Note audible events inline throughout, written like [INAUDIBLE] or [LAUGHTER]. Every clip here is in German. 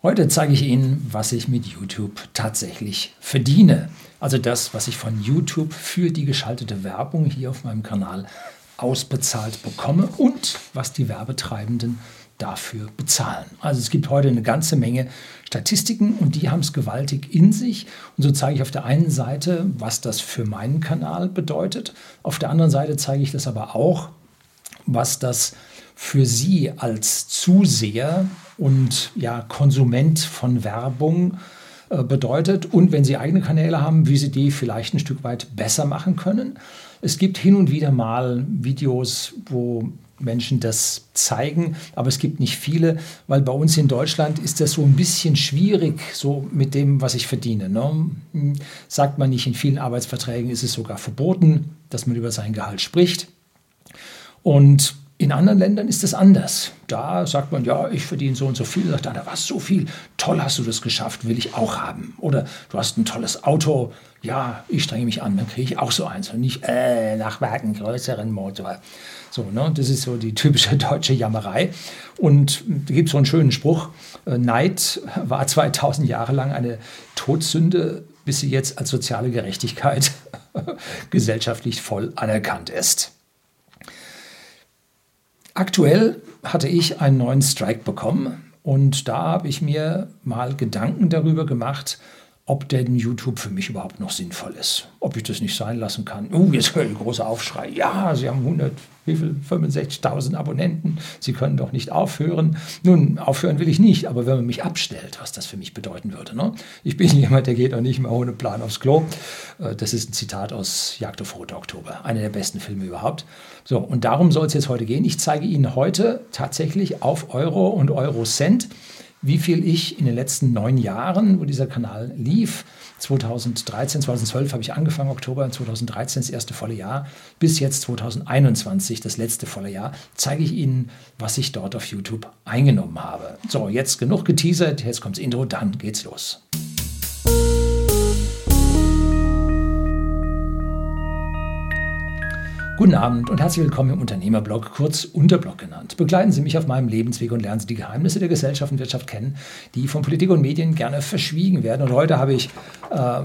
Heute zeige ich Ihnen, was ich mit YouTube tatsächlich verdiene. Also das, was ich von YouTube für die geschaltete Werbung hier auf meinem Kanal ausbezahlt bekomme und was die Werbetreibenden dafür bezahlen. Also es gibt heute eine ganze Menge Statistiken und die haben es gewaltig in sich. Und so zeige ich auf der einen Seite, was das für meinen Kanal bedeutet. Auf der anderen Seite zeige ich das aber auch, was das für Sie als Zuseher und ja, Konsument von Werbung äh, bedeutet und wenn Sie eigene Kanäle haben, wie Sie die vielleicht ein Stück weit besser machen können. Es gibt hin und wieder mal Videos, wo Menschen das zeigen, aber es gibt nicht viele, weil bei uns in Deutschland ist das so ein bisschen schwierig, so mit dem, was ich verdiene. Ne? Sagt man nicht, in vielen Arbeitsverträgen ist es sogar verboten, dass man über sein Gehalt spricht. Und in anderen Ländern ist es anders. Da sagt man, ja, ich verdiene so und so viel. Sagt einer, was, so viel? Toll hast du das geschafft, will ich auch haben. Oder du hast ein tolles Auto. Ja, ich strenge mich an, dann kriege ich auch so eins. Und nicht, äh, nach Werken größeren Motor. So, ne? Das ist so die typische [LAUGHS] deutsche Jammerei. Und da gibt es so einen schönen Spruch. Äh, Neid war 2000 Jahre lang eine Todsünde, bis sie jetzt als soziale Gerechtigkeit [LAUGHS] gesellschaftlich voll anerkannt ist. Aktuell hatte ich einen neuen Strike bekommen und da habe ich mir mal Gedanken darüber gemacht, ob denn YouTube für mich überhaupt noch sinnvoll ist. Ob ich das nicht sein lassen kann. Oh, jetzt höre ich großen Aufschrei. Ja, Sie haben 100, wie viel? 65.000 Abonnenten. Sie können doch nicht aufhören. Nun, aufhören will ich nicht, aber wenn man mich abstellt, was das für mich bedeuten würde. Ne? Ich bin [LAUGHS] jemand, der geht auch nicht mehr ohne Plan aufs Klo. Äh, das ist ein Zitat aus Jagd auf Rote Oktober. Einer der besten Filme überhaupt. So, und darum soll es jetzt heute gehen. Ich zeige Ihnen heute tatsächlich auf Euro und Euro Cent wie viel ich in den letzten neun Jahren, wo dieser Kanal lief, 2013, 2012 habe ich angefangen, Oktober 2013 das erste volle Jahr, bis jetzt 2021 das letzte volle Jahr, zeige ich Ihnen, was ich dort auf YouTube eingenommen habe. So, jetzt genug geteasert, jetzt kommt das Intro, dann geht's los. Guten Abend und herzlich willkommen im Unternehmerblog, kurz Unterblog genannt. Begleiten Sie mich auf meinem Lebensweg und lernen Sie die Geheimnisse der Gesellschaft und Wirtschaft kennen, die von Politik und Medien gerne verschwiegen werden. Und heute habe ich äh,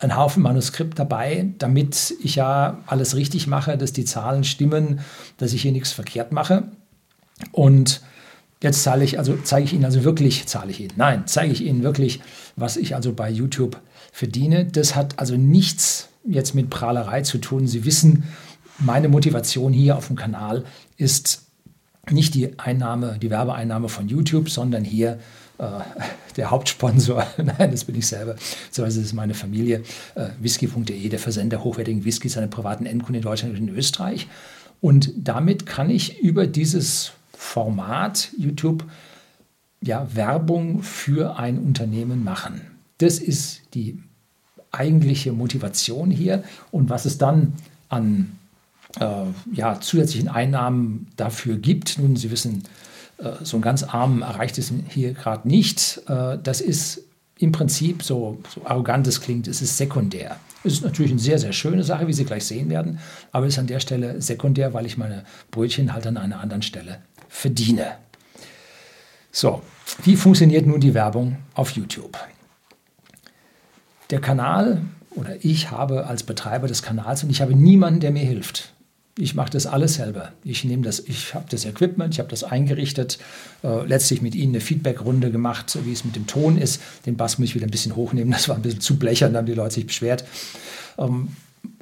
einen Haufen Manuskript dabei, damit ich ja alles richtig mache, dass die Zahlen stimmen, dass ich hier nichts verkehrt mache. Und jetzt zahle ich, also zeige ich Ihnen also wirklich, zahle ich Ihnen, nein, zeige ich Ihnen wirklich, was ich also bei YouTube verdiene. Das hat also nichts jetzt mit Prahlerei zu tun. Sie wissen, meine Motivation hier auf dem Kanal ist nicht die Einnahme, die Werbeeinnahme von YouTube, sondern hier äh, der Hauptsponsor, [LAUGHS] nein, das bin ich selber, so also ist meine Familie, äh, whisky.de, der Versender hochwertigen Whiskys seine privaten Endkunden in Deutschland und in Österreich. Und damit kann ich über dieses Format YouTube ja, Werbung für ein Unternehmen machen. Das ist die eigentliche Motivation hier. Und was es dann an ja, zusätzlichen Einnahmen dafür gibt. Nun, Sie wissen, äh, so ein ganz arm erreicht es hier gerade nicht. Äh, das ist im Prinzip, so, so arrogant es klingt, es ist sekundär. Es ist natürlich eine sehr, sehr schöne Sache, wie Sie gleich sehen werden, aber es ist an der Stelle sekundär, weil ich meine Brötchen halt an einer anderen Stelle verdiene. So, wie funktioniert nun die Werbung auf YouTube? Der Kanal oder ich habe als Betreiber des Kanals und ich habe niemanden, der mir hilft. Ich mache das alles selber. Ich nehme das, ich habe das Equipment, ich habe das eingerichtet, äh, letztlich mit Ihnen eine Feedbackrunde gemacht, wie es mit dem Ton ist. Den Bass muss ich wieder ein bisschen hochnehmen, [LAUGHS] das war ein bisschen zu blechern, da haben die Leute sich beschwert. Ähm,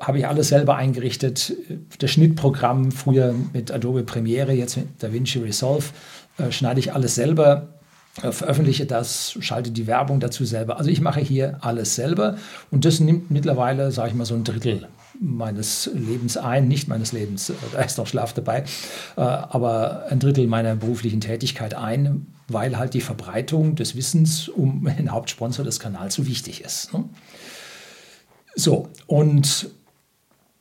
habe ich alles selber eingerichtet. Das Schnittprogramm früher mit Adobe Premiere, jetzt mit DaVinci Resolve, äh, schneide ich alles selber, äh, veröffentliche das, schalte die Werbung dazu selber. Also ich mache hier alles selber und das nimmt mittlerweile, sage ich mal, so ein Drittel meines Lebens ein, nicht meines Lebens, äh, da ist noch Schlaf dabei, äh, aber ein Drittel meiner beruflichen Tätigkeit ein, weil halt die Verbreitung des Wissens um den Hauptsponsor des Kanals so wichtig ist. Ne? So, und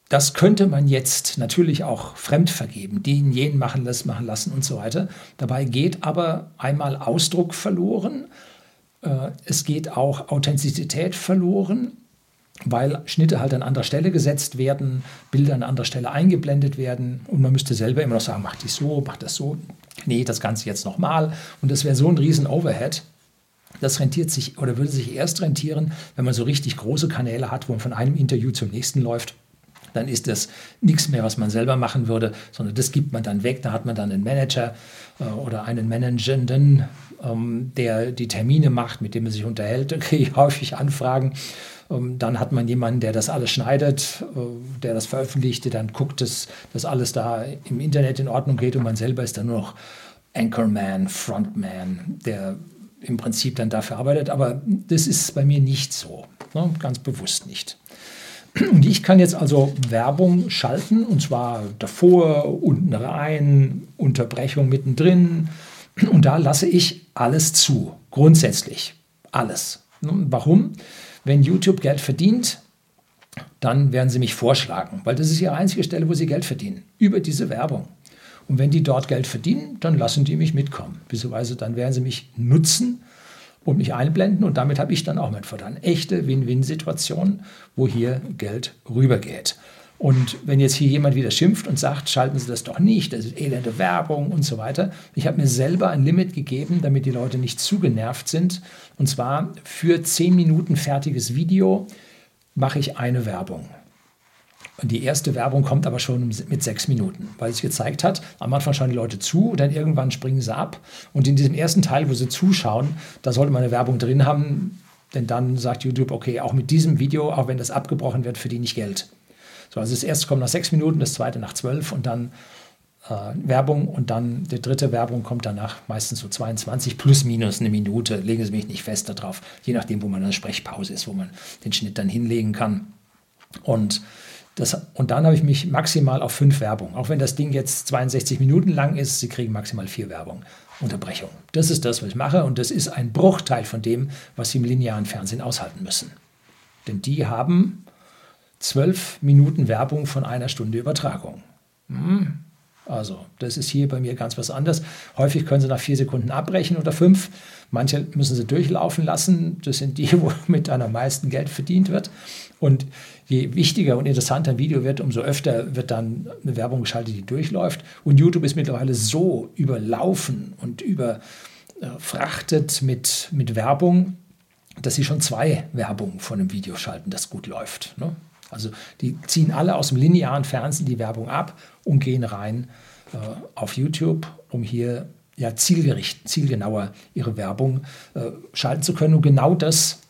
das könnte man jetzt natürlich auch fremd vergeben, den jenen machen lassen, machen lassen und so weiter. Dabei geht aber einmal Ausdruck verloren, äh, es geht auch Authentizität verloren weil Schnitte halt an anderer Stelle gesetzt werden, Bilder an anderer Stelle eingeblendet werden und man müsste selber immer noch sagen, mach dies so, mach das so, nee, das Ganze jetzt nochmal und das wäre so ein riesen Overhead. Das rentiert sich oder würde sich erst rentieren, wenn man so richtig große Kanäle hat, wo man von einem Interview zum nächsten läuft dann ist das nichts mehr, was man selber machen würde, sondern das gibt man dann weg. Da hat man dann einen Manager äh, oder einen Managenden, ähm, der die Termine macht, mit dem man sich unterhält. [LAUGHS] Da kriege ich häufig Anfragen. Ähm, dann hat man jemanden, der das alles schneidet, äh, der das veröffentlicht, dann guckt, dass das alles da im Internet in Ordnung geht und man selber ist dann nur noch Anchorman, Frontman, der im Prinzip dann dafür arbeitet. Aber das ist bei mir nicht so, ne? ganz bewusst nicht. Und ich kann jetzt also Werbung schalten und zwar davor, unten rein, Unterbrechung mittendrin. Und da lasse ich alles zu, grundsätzlich alles. Warum? Wenn YouTube Geld verdient, dann werden sie mich vorschlagen, weil das ist ihre einzige Stelle, wo sie Geld verdienen, über diese Werbung. Und wenn die dort Geld verdienen, dann lassen die mich mitkommen. Beziehungsweise dann werden sie mich nutzen und mich einblenden und damit habe ich dann auch mein Vorteil. Echte Win-Win-Situation, wo hier Geld rübergeht. Und wenn jetzt hier jemand wieder schimpft und sagt, schalten Sie das doch nicht, das ist elende Werbung und so weiter. Ich habe mir selber ein Limit gegeben, damit die Leute nicht zu genervt sind. Und zwar für 10 Minuten fertiges Video mache ich eine Werbung. Und die erste Werbung kommt aber schon mit sechs Minuten, weil es gezeigt hat, am Anfang schauen die Leute zu dann irgendwann springen sie ab. Und in diesem ersten Teil, wo sie zuschauen, da sollte man eine Werbung drin haben, denn dann sagt YouTube, okay, auch mit diesem Video, auch wenn das abgebrochen wird, verdiene ich Geld. So, also das erste kommt nach sechs Minuten, das zweite nach zwölf und dann äh, Werbung und dann die dritte Werbung kommt danach meistens so 22 plus minus eine Minute. Legen Sie mich nicht fest darauf, je nachdem, wo man eine Sprechpause ist, wo man den Schnitt dann hinlegen kann. Und das, und dann habe ich mich maximal auf fünf Werbung. Auch wenn das Ding jetzt 62 Minuten lang ist, Sie kriegen maximal vier Werbung. Unterbrechung. Das ist das, was ich mache. Und das ist ein Bruchteil von dem, was Sie im linearen Fernsehen aushalten müssen. Denn die haben zwölf Minuten Werbung von einer Stunde Übertragung. Hm. Also, das ist hier bei mir ganz was anderes. Häufig können Sie nach vier Sekunden abbrechen oder fünf. Manche müssen Sie durchlaufen lassen. Das sind die, [LAUGHS] wo mit am meisten Geld verdient wird. Und je wichtiger und interessanter ein Video wird, umso öfter wird dann eine Werbung geschaltet, die durchläuft. Und YouTube ist mittlerweile so überlaufen und überfrachtet mit, mit Werbung, dass sie schon zwei Werbungen von einem Video schalten, das gut läuft. Ne? Also die ziehen alle aus dem linearen Fernsehen die Werbung ab und gehen rein äh, auf YouTube, um hier ja, zielgericht, zielgenauer ihre Werbung äh, schalten zu können. Und genau das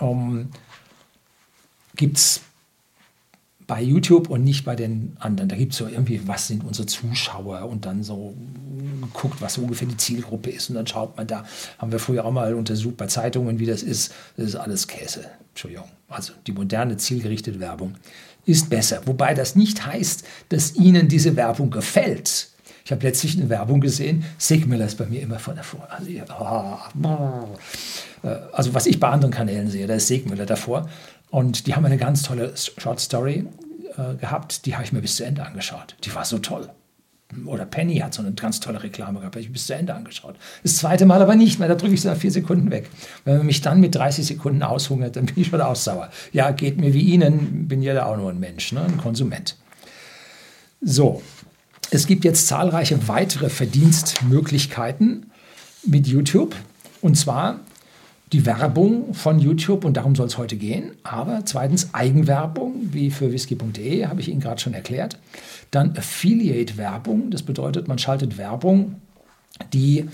ähm, gibt es bei YouTube und nicht bei den anderen. Da gibt es so irgendwie, was sind unsere Zuschauer und dann so guckt, was so ungefähr die Zielgruppe ist und dann schaut man da, haben wir früher auch mal untersucht bei Zeitungen, wie das ist. Das ist alles Käse. Entschuldigung. Also die moderne zielgerichtete Werbung ist besser. Wobei das nicht heißt, dass Ihnen diese Werbung gefällt. Ich habe letztlich eine Werbung gesehen, Sigmiller ist bei mir immer von davor. Also, äh, also was ich bei anderen Kanälen sehe, da ist Sigmiller davor. Und die haben eine ganz tolle Short Story äh, gehabt, die habe ich mir bis zu Ende angeschaut. Die war so toll. Oder Penny hat so eine ganz tolle Reklame gehabt, habe ich bis zu Ende angeschaut. Das zweite Mal aber nicht mehr, da drücke ich sie nach vier Sekunden weg. Wenn man mich dann mit 30 Sekunden aushungert, dann bin ich schon aussauer. Ja, geht mir wie Ihnen, bin ja auch nur ein Mensch, ne? ein Konsument. So, es gibt jetzt zahlreiche weitere Verdienstmöglichkeiten mit YouTube. Und zwar die Werbung von YouTube und darum soll es heute gehen. Aber zweitens Eigenwerbung, wie für whisky.de, habe ich Ihnen gerade schon erklärt. Dann Affiliate-Werbung, das bedeutet, man schaltet Werbung, die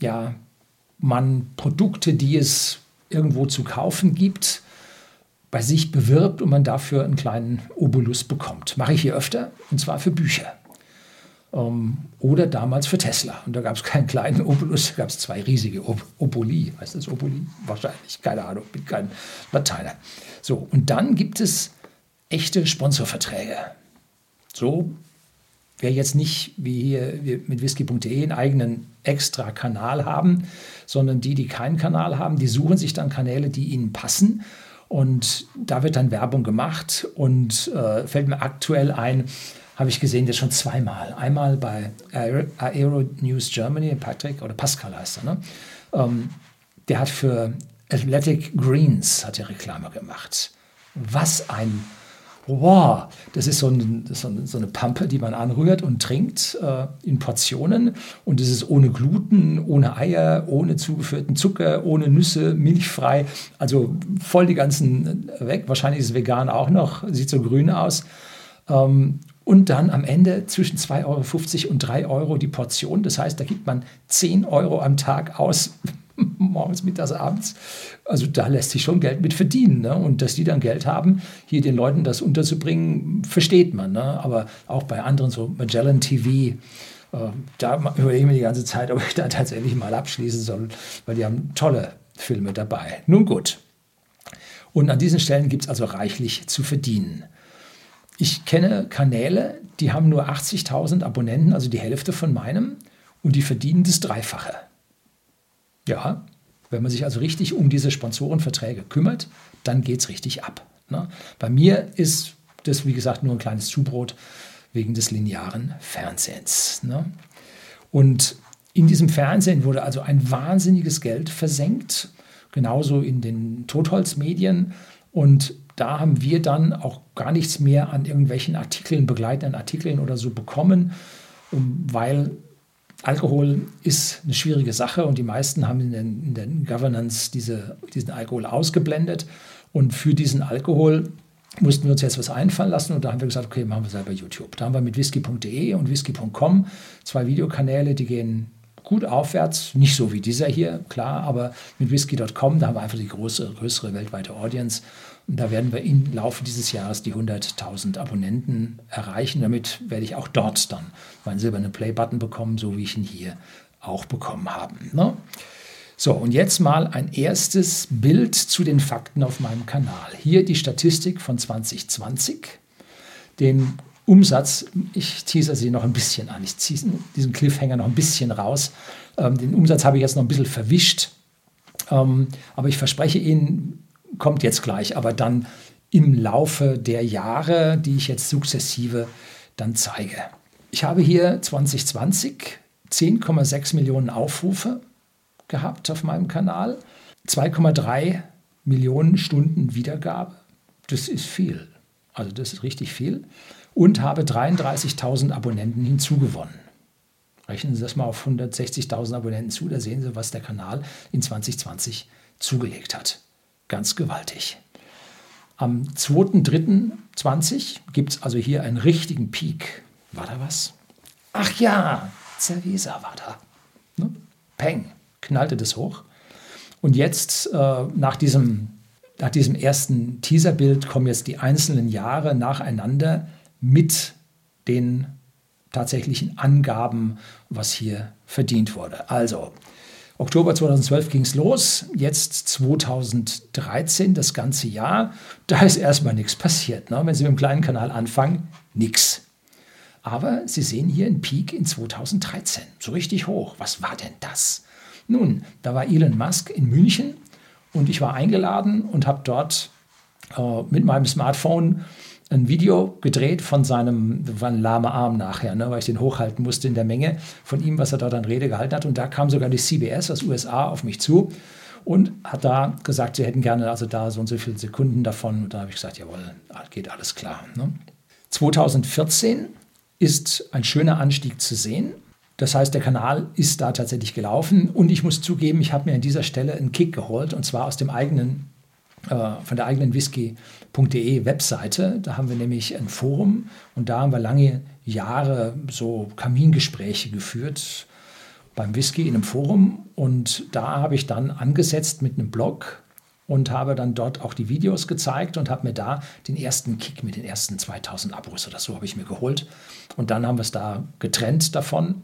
ja, man Produkte, die es irgendwo zu kaufen gibt, bei sich bewirbt und man dafür einen kleinen Obolus bekommt. Mache ich hier öfter und zwar für Bücher. Ähm, oder damals für Tesla. Und da gab es keinen kleinen Obolus, da gab es zwei riesige Ob Oboli. Heißt das Oboli? Wahrscheinlich, keine Ahnung, bin kein Lateiner. So, und dann gibt es echte Sponsorverträge. So, wer jetzt nicht wie hier mit whisky.de einen eigenen extra Kanal haben, sondern die, die keinen Kanal haben, die suchen sich dann Kanäle, die ihnen passen. Und da wird dann Werbung gemacht und äh, fällt mir aktuell ein, habe ich gesehen, das schon zweimal. Einmal bei Aero News Germany, Patrick oder Pascal heißt er, ne? Ähm, der hat für Athletic Greens hat er Reklame gemacht. Was ein wow, das ist so, ein, so, eine Pampe, die man anrührt und trinkt äh, in Portionen. Und es ist ohne Gluten, ohne Eier, ohne zugeführten Zucker, ohne Nüsse, milchfrei. Also voll die ganzen weg. Wahrscheinlich ist es vegan auch noch, sieht so grün aus. Ähm, und dann am Ende zwischen 2,50 Euro und 3 Euro die Portion. Das heißt, da gibt man 10 Euro am Tag aus [LAUGHS] morgens, mittags, abends. Also da lässt sich schon Geld mit verdienen. Ne? Und dass die dann Geld haben, hier den Leuten das unterzubringen, versteht man. Ne? Aber auch bei anderen, so Magellan TV, äh, da überlege ich mir die ganze Zeit, ob ich da tatsächlich mal abschließen soll, weil die haben tolle Filme dabei. Nun gut. Und an diesen Stellen gibt es also reichlich zu verdienen. Ich kenne Kanäle, die haben nur 80.000 Abonnenten, also die Hälfte von meinem, und die verdienen das Dreifache. Ja, wenn man sich also richtig um diese Sponsorenverträge kümmert, dann geht es richtig ab. Ne? Bei mir ist das, wie gesagt, nur ein kleines Zubrot wegen des linearen Fernsehens. Ne? Und in diesem Fernsehen wurde also ein wahnsinniges Geld versenkt, genauso in den Totholzmedien. Und da haben wir dann auch gar nichts mehr an irgendwelchen Artikeln, begleitenden Artikeln oder so bekommen, weil Alkohol ist eine schwierige Sache und die meisten haben in den, in den Governance diese, diesen Alkohol ausgeblendet. Und für diesen Alkohol mussten wir uns jetzt was einfallen lassen und da haben wir gesagt, okay, machen wir selber YouTube. Da haben wir mit whisky.de und whisky.com zwei Videokanäle, die gehen gut aufwärts, nicht so wie dieser hier, klar, aber mit whisky.com, da haben wir einfach die große, größere weltweite Audience und da werden wir im Laufe dieses Jahres die 100.000 Abonnenten erreichen. Damit werde ich auch dort dann meinen silbernen Play-Button bekommen, so wie ich ihn hier auch bekommen habe. Ne? So, und jetzt mal ein erstes Bild zu den Fakten auf meinem Kanal. Hier die Statistik von 2020. Den Umsatz, ich teaser sie noch ein bisschen an, ich ziehe diesen Cliffhanger noch ein bisschen raus. Ähm, den Umsatz habe ich jetzt noch ein bisschen verwischt. Ähm, aber ich verspreche Ihnen, kommt jetzt gleich, aber dann im Laufe der Jahre, die ich jetzt sukzessive dann zeige. Ich habe hier 2020 10,6 Millionen Aufrufe gehabt auf meinem Kanal, 2,3 Millionen Stunden Wiedergabe. Das ist viel. Also das ist richtig viel. Und habe 33.000 Abonnenten hinzugewonnen. Rechnen Sie das mal auf 160.000 Abonnenten zu, da sehen Sie, was der Kanal in 2020 zugelegt hat ganz gewaltig. Am 2.3.20 gibt es also hier einen richtigen Peak. War da was? Ach ja, Cerveza war da. Ne? Peng, knallte das hoch. Und jetzt, äh, nach, diesem, nach diesem ersten Teaserbild, kommen jetzt die einzelnen Jahre nacheinander mit den tatsächlichen Angaben, was hier verdient wurde. Also, Oktober 2012 ging es los, jetzt 2013, das ganze Jahr. Da ist erstmal nichts passiert. Ne? Wenn Sie mit dem kleinen Kanal anfangen, nichts. Aber Sie sehen hier einen Peak in 2013, so richtig hoch. Was war denn das? Nun, da war Elon Musk in München und ich war eingeladen und habe dort äh, mit meinem Smartphone ein Video gedreht von seinem, war ein lahmer Arm nachher, ne, weil ich den hochhalten musste in der Menge von ihm, was er dort an Rede gehalten hat. Und da kam sogar die CBS aus USA auf mich zu und hat da gesagt, sie hätten gerne also da so und so viele Sekunden davon. Und da habe ich gesagt, jawohl, geht alles klar. Ne? 2014 ist ein schöner Anstieg zu sehen. Das heißt, der Kanal ist da tatsächlich gelaufen und ich muss zugeben, ich habe mir an dieser Stelle einen Kick geholt und zwar aus dem eigenen von der eigenen whisky.de Webseite. Da haben wir nämlich ein Forum und da haben wir lange Jahre so Kamingespräche geführt beim Whisky in einem Forum. Und da habe ich dann angesetzt mit einem Blog und habe dann dort auch die Videos gezeigt und habe mir da den ersten Kick mit den ersten 2000 Abos oder so habe ich mir geholt. Und dann haben wir es da getrennt davon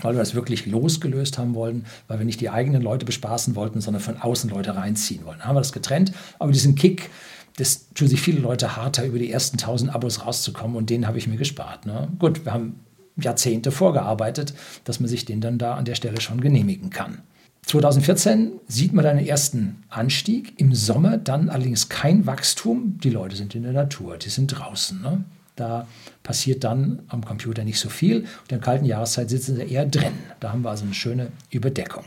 weil wir das wirklich losgelöst haben wollen, weil wir nicht die eigenen Leute bespaßen wollten, sondern von außen Leute reinziehen wollen. Dann haben wir das getrennt, aber diesen Kick, das tun sich viele Leute harter, über die ersten 1000 Abos rauszukommen und den habe ich mir gespart. Ne? Gut, wir haben Jahrzehnte vorgearbeitet, dass man sich den dann da an der Stelle schon genehmigen kann. 2014 sieht man dann den ersten Anstieg, im Sommer dann allerdings kein Wachstum. Die Leute sind in der Natur, die sind draußen. Ne? Da passiert dann am Computer nicht so viel. Und in der kalten Jahreszeit sitzen sie eher drin. Da haben wir also eine schöne Überdeckung.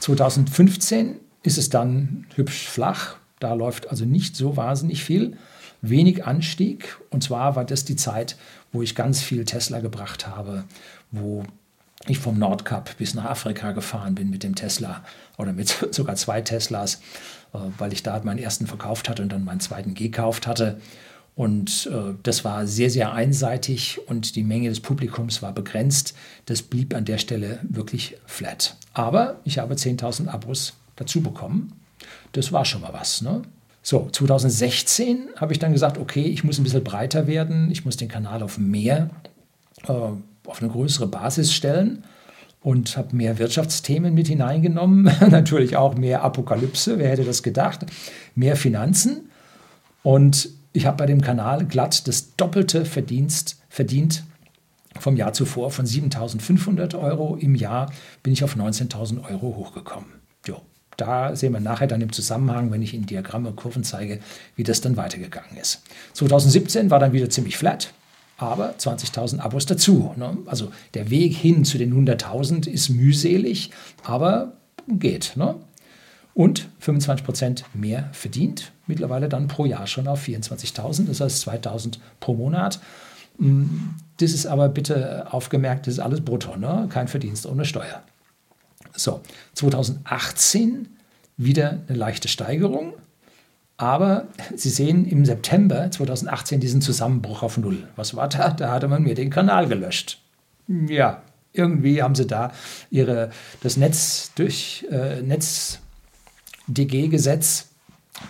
2015 ist es dann hübsch flach. Da läuft also nicht so wahnsinnig viel. wenig Anstieg. Und zwar war das die Zeit, wo ich ganz viel Tesla gebracht habe, wo ich vom Nordkap bis nach Afrika gefahren bin mit dem Tesla oder mit [LAUGHS] sogar zwei Teslas, äh, weil ich da meinen ersten verkauft hatte und dann meinen zweiten gekauft hatte. Und äh, das war sehr, sehr einseitig und die Menge des Publikums war begrenzt. Das blieb an der Stelle wirklich flat. Aber ich habe 10.000 Abos dazu bekommen. Das war schon mal was. Ne? So, 2016 habe ich dann gesagt, okay, ich muss ein bisschen breiter werden. Ich muss den Kanal auf mehr, äh, auf eine größere Basis stellen und habe mehr Wirtschaftsthemen mit hineingenommen. [LAUGHS] Natürlich auch mehr Apokalypse, wer hätte das gedacht? Mehr Finanzen. Und ich habe bei dem Kanal glatt das doppelte Verdienst, verdient vom Jahr zuvor. Von 7.500 Euro im Jahr bin ich auf 19.000 Euro hochgekommen. Jo, da sehen wir nachher dann im Zusammenhang, wenn ich Ihnen Diagramme, Kurven zeige, wie das dann weitergegangen ist. 2017 war dann wieder ziemlich flat, aber 20.000 Abos dazu. Ne? Also der Weg hin zu den 100.000 ist mühselig, aber geht. Ne? Und 25% mehr verdient. Mittlerweile dann pro Jahr schon auf 24.000, das heißt 2.000 pro Monat. Mm, das ist aber bitte aufgemerkt, das ist alles brutto, ne? kein Verdienst ohne Steuer. So, 2018 wieder eine leichte Steigerung, aber Sie sehen im September 2018 diesen Zusammenbruch auf Null. Was war da? Da hatte man mir den Kanal gelöscht. Ja, irgendwie haben Sie da ihre, das Netz durch äh, Netz DG-Gesetz,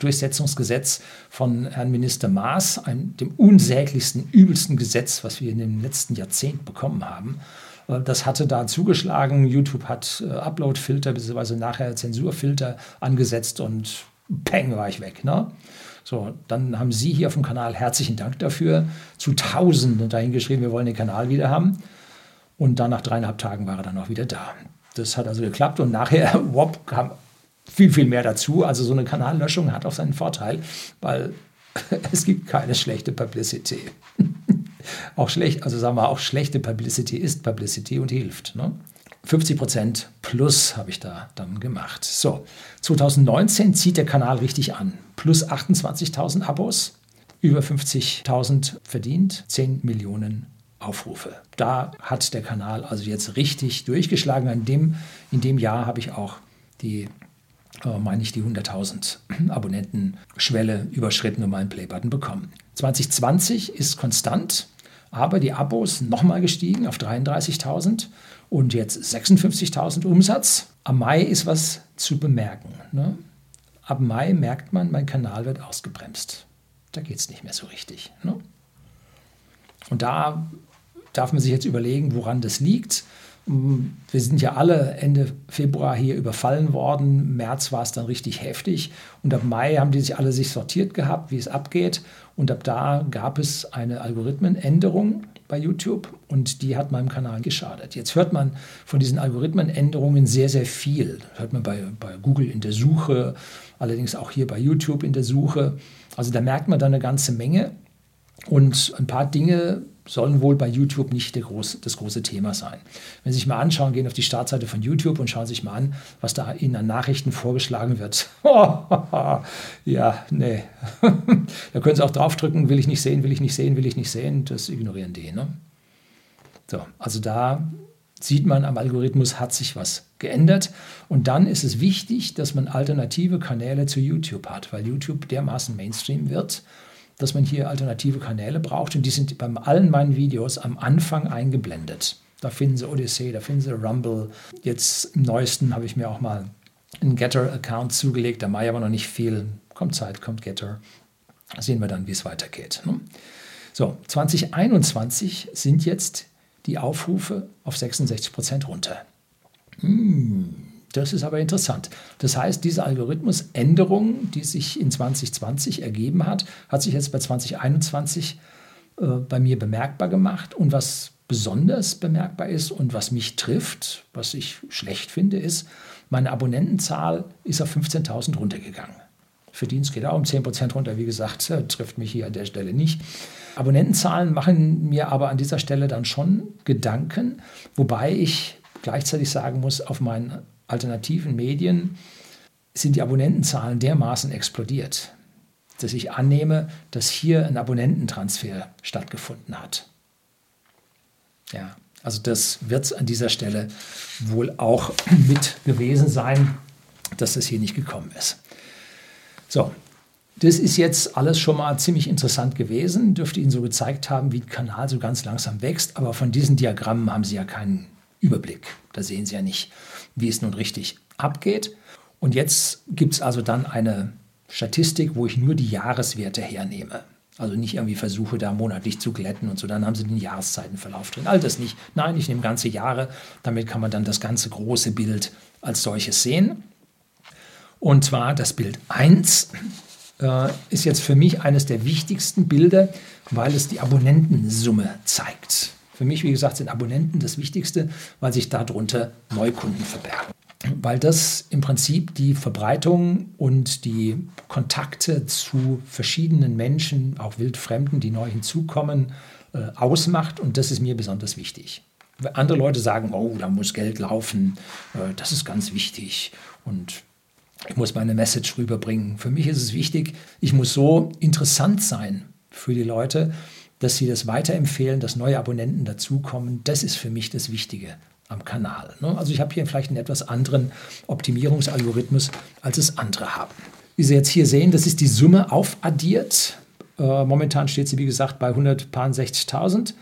Durchsetzungsgesetz von Herrn Minister Maas, einem, dem unsäglichsten, übelsten Gesetz, was wir in dem letzten Jahrzehnt bekommen haben. Äh, das hatte da zugeschlagen. YouTube hat äh, Upload-Filter bzw. nachher Zensurfilter angesetzt und peng war ich weg. Ne? So, dann haben Sie hier auf dem Kanal herzlichen Dank dafür. Zu Tausenden dahingeschrieben, wir wollen den Kanal wieder haben. Und dann nach dreieinhalb Tagen war er dann auch wieder da. Das hat also geklappt und nachher, [LAUGHS] wop, kam viel, viel mehr dazu. Also so eine Kanallöschung hat auch seinen Vorteil, weil [LAUGHS] es gibt keine schlechte Publicity. [LAUGHS] auch schlecht, also sagen wir auch schlechte Publicity ist Publicity und hilft. Ne? 50 Prozent plus habe ich da dann gemacht. So, 2019 zieht der Kanal richtig an. Plus 28.000 Abos, über 50.000 verdient, 10 Millionen Aufrufe. Da hat der Kanal also jetzt richtig durchgeschlagen. In dem, in dem Jahr habe ich auch die meine ich, die 100.000 [CLEARS THROAT] Abonnenten-Schwelle überschritten und meinen Playbutton bekommen. 2020 ist konstant, aber die Abos nochmal gestiegen auf 33.000 und jetzt 56.000 Umsatz. Am Mai ist was zu bemerken. Ne? Ab Mai merkt man, mein Kanal wird ausgebremst. Da geht es nicht mehr so richtig. Ne? Und da darf man sich jetzt überlegen, woran das liegt. Wir sind ja alle Ende Februar hier überfallen worden. März war es dann richtig heftig. Und ab Mai haben die sich alle sich sortiert gehabt, wie es abgeht. Und ab da gab es eine Algorithmenänderung bei YouTube und die hat meinem Kanal geschadet. Jetzt hört man von diesen Algorithmenänderungen sehr, sehr viel. Das hört man bei, bei Google in der Suche, allerdings auch hier bei YouTube in der Suche. Also da merkt man dann eine ganze Menge. Und ein paar Dinge sollen wohl bei YouTube nicht groß, das große Thema sein. Wenn Sie sich mal anschauen, gehen auf die Startseite von YouTube und schauen sich mal an, was da Ihnen an Nachrichten vorgeschlagen wird. [LAUGHS] ja, nee. [LAUGHS] da können Sie auch draufdrücken, will ich nicht sehen, will ich nicht sehen, will ich nicht sehen. Das ignorieren die. Ne? So, also da sieht man, am Algorithmus hat sich was geändert. Und dann ist es wichtig, dass man alternative Kanäle zu YouTube hat, weil YouTube dermaßen Mainstream wird dass man hier alternative Kanäle braucht und die sind bei allen meinen Videos am Anfang eingeblendet. Da finden Sie Odyssey, da finden Sie Rumble. Jetzt im neuesten habe ich mir auch mal einen Getter-Account zugelegt, da mache ich aber noch nicht viel. Kommt Zeit, kommt Getter. Sehen wir dann, wie es weitergeht. Ne? So, 2021 sind jetzt die Aufrufe auf 66 Prozent runter. Hm. Das ist aber interessant. Das heißt, diese Algorithmusänderung, die sich in 2020 ergeben hat, hat sich jetzt bei 2021 äh, bei mir bemerkbar gemacht. Und was besonders bemerkbar ist und was mich trifft, was ich schlecht finde, ist, meine Abonnentenzahl ist auf 15.000 runtergegangen. Verdienst geht auch um 10% runter, wie gesagt, trifft mich hier an der Stelle nicht. Abonnentenzahlen machen mir aber an dieser Stelle dann schon Gedanken, wobei ich gleichzeitig sagen muss, auf meinen alternativen Medien sind die Abonnentenzahlen dermaßen explodiert. dass ich annehme, dass hier ein Abonnententransfer stattgefunden hat. Ja, also das wird es an dieser Stelle wohl auch [CLEARS THROAT] mit gewesen sein, dass das hier nicht gekommen ist. So, das ist jetzt alles schon mal ziemlich interessant gewesen, dürfte Ihnen so gezeigt haben, wie der Kanal so ganz langsam wächst, aber von diesen Diagrammen haben Sie ja keinen Überblick. Da sehen Sie ja nicht, wie es nun richtig abgeht. Und jetzt gibt es also dann eine Statistik, wo ich nur die Jahreswerte hernehme. Also nicht irgendwie versuche, da monatlich zu glätten und so. Dann haben Sie den Jahreszeitenverlauf drin. All das nicht. Nein, ich nehme ganze Jahre. Damit kann man dann das ganze große Bild als solches sehen. Und zwar das Bild 1 äh, ist jetzt für mich eines der wichtigsten Bilder, weil es die Abonnentensumme zeigt. Für mich, wie gesagt, sind Abonnenten das Wichtigste, weil sich darunter Neukunden verbergen weil das im Prinzip die Verbreitung und die Kontakte zu verschiedenen Menschen, auch Wildfremden, die neu hinzukommen, äh, ausmacht. Und das ist mir besonders wichtig. Andere Leute sagen, oh, da muss Geld laufen, äh, das ist ganz wichtig und ich muss meine Message rüberbringen. Für mich ist es wichtig, ich muss so interessant sein für die Leute, dass sie das weiterempfehlen, dass neue Abonnenten dazukommen. Das ist für mich das Wichtige am Kanal. Ne? Also ich habe hier vielleicht einen etwas anderen Optimierungsalgorithmus, als es andere haben. Wie Sie jetzt hier sehen, das ist die Summe aufaddiert. Äh, momentan steht sie, wie gesagt, bei 160.000.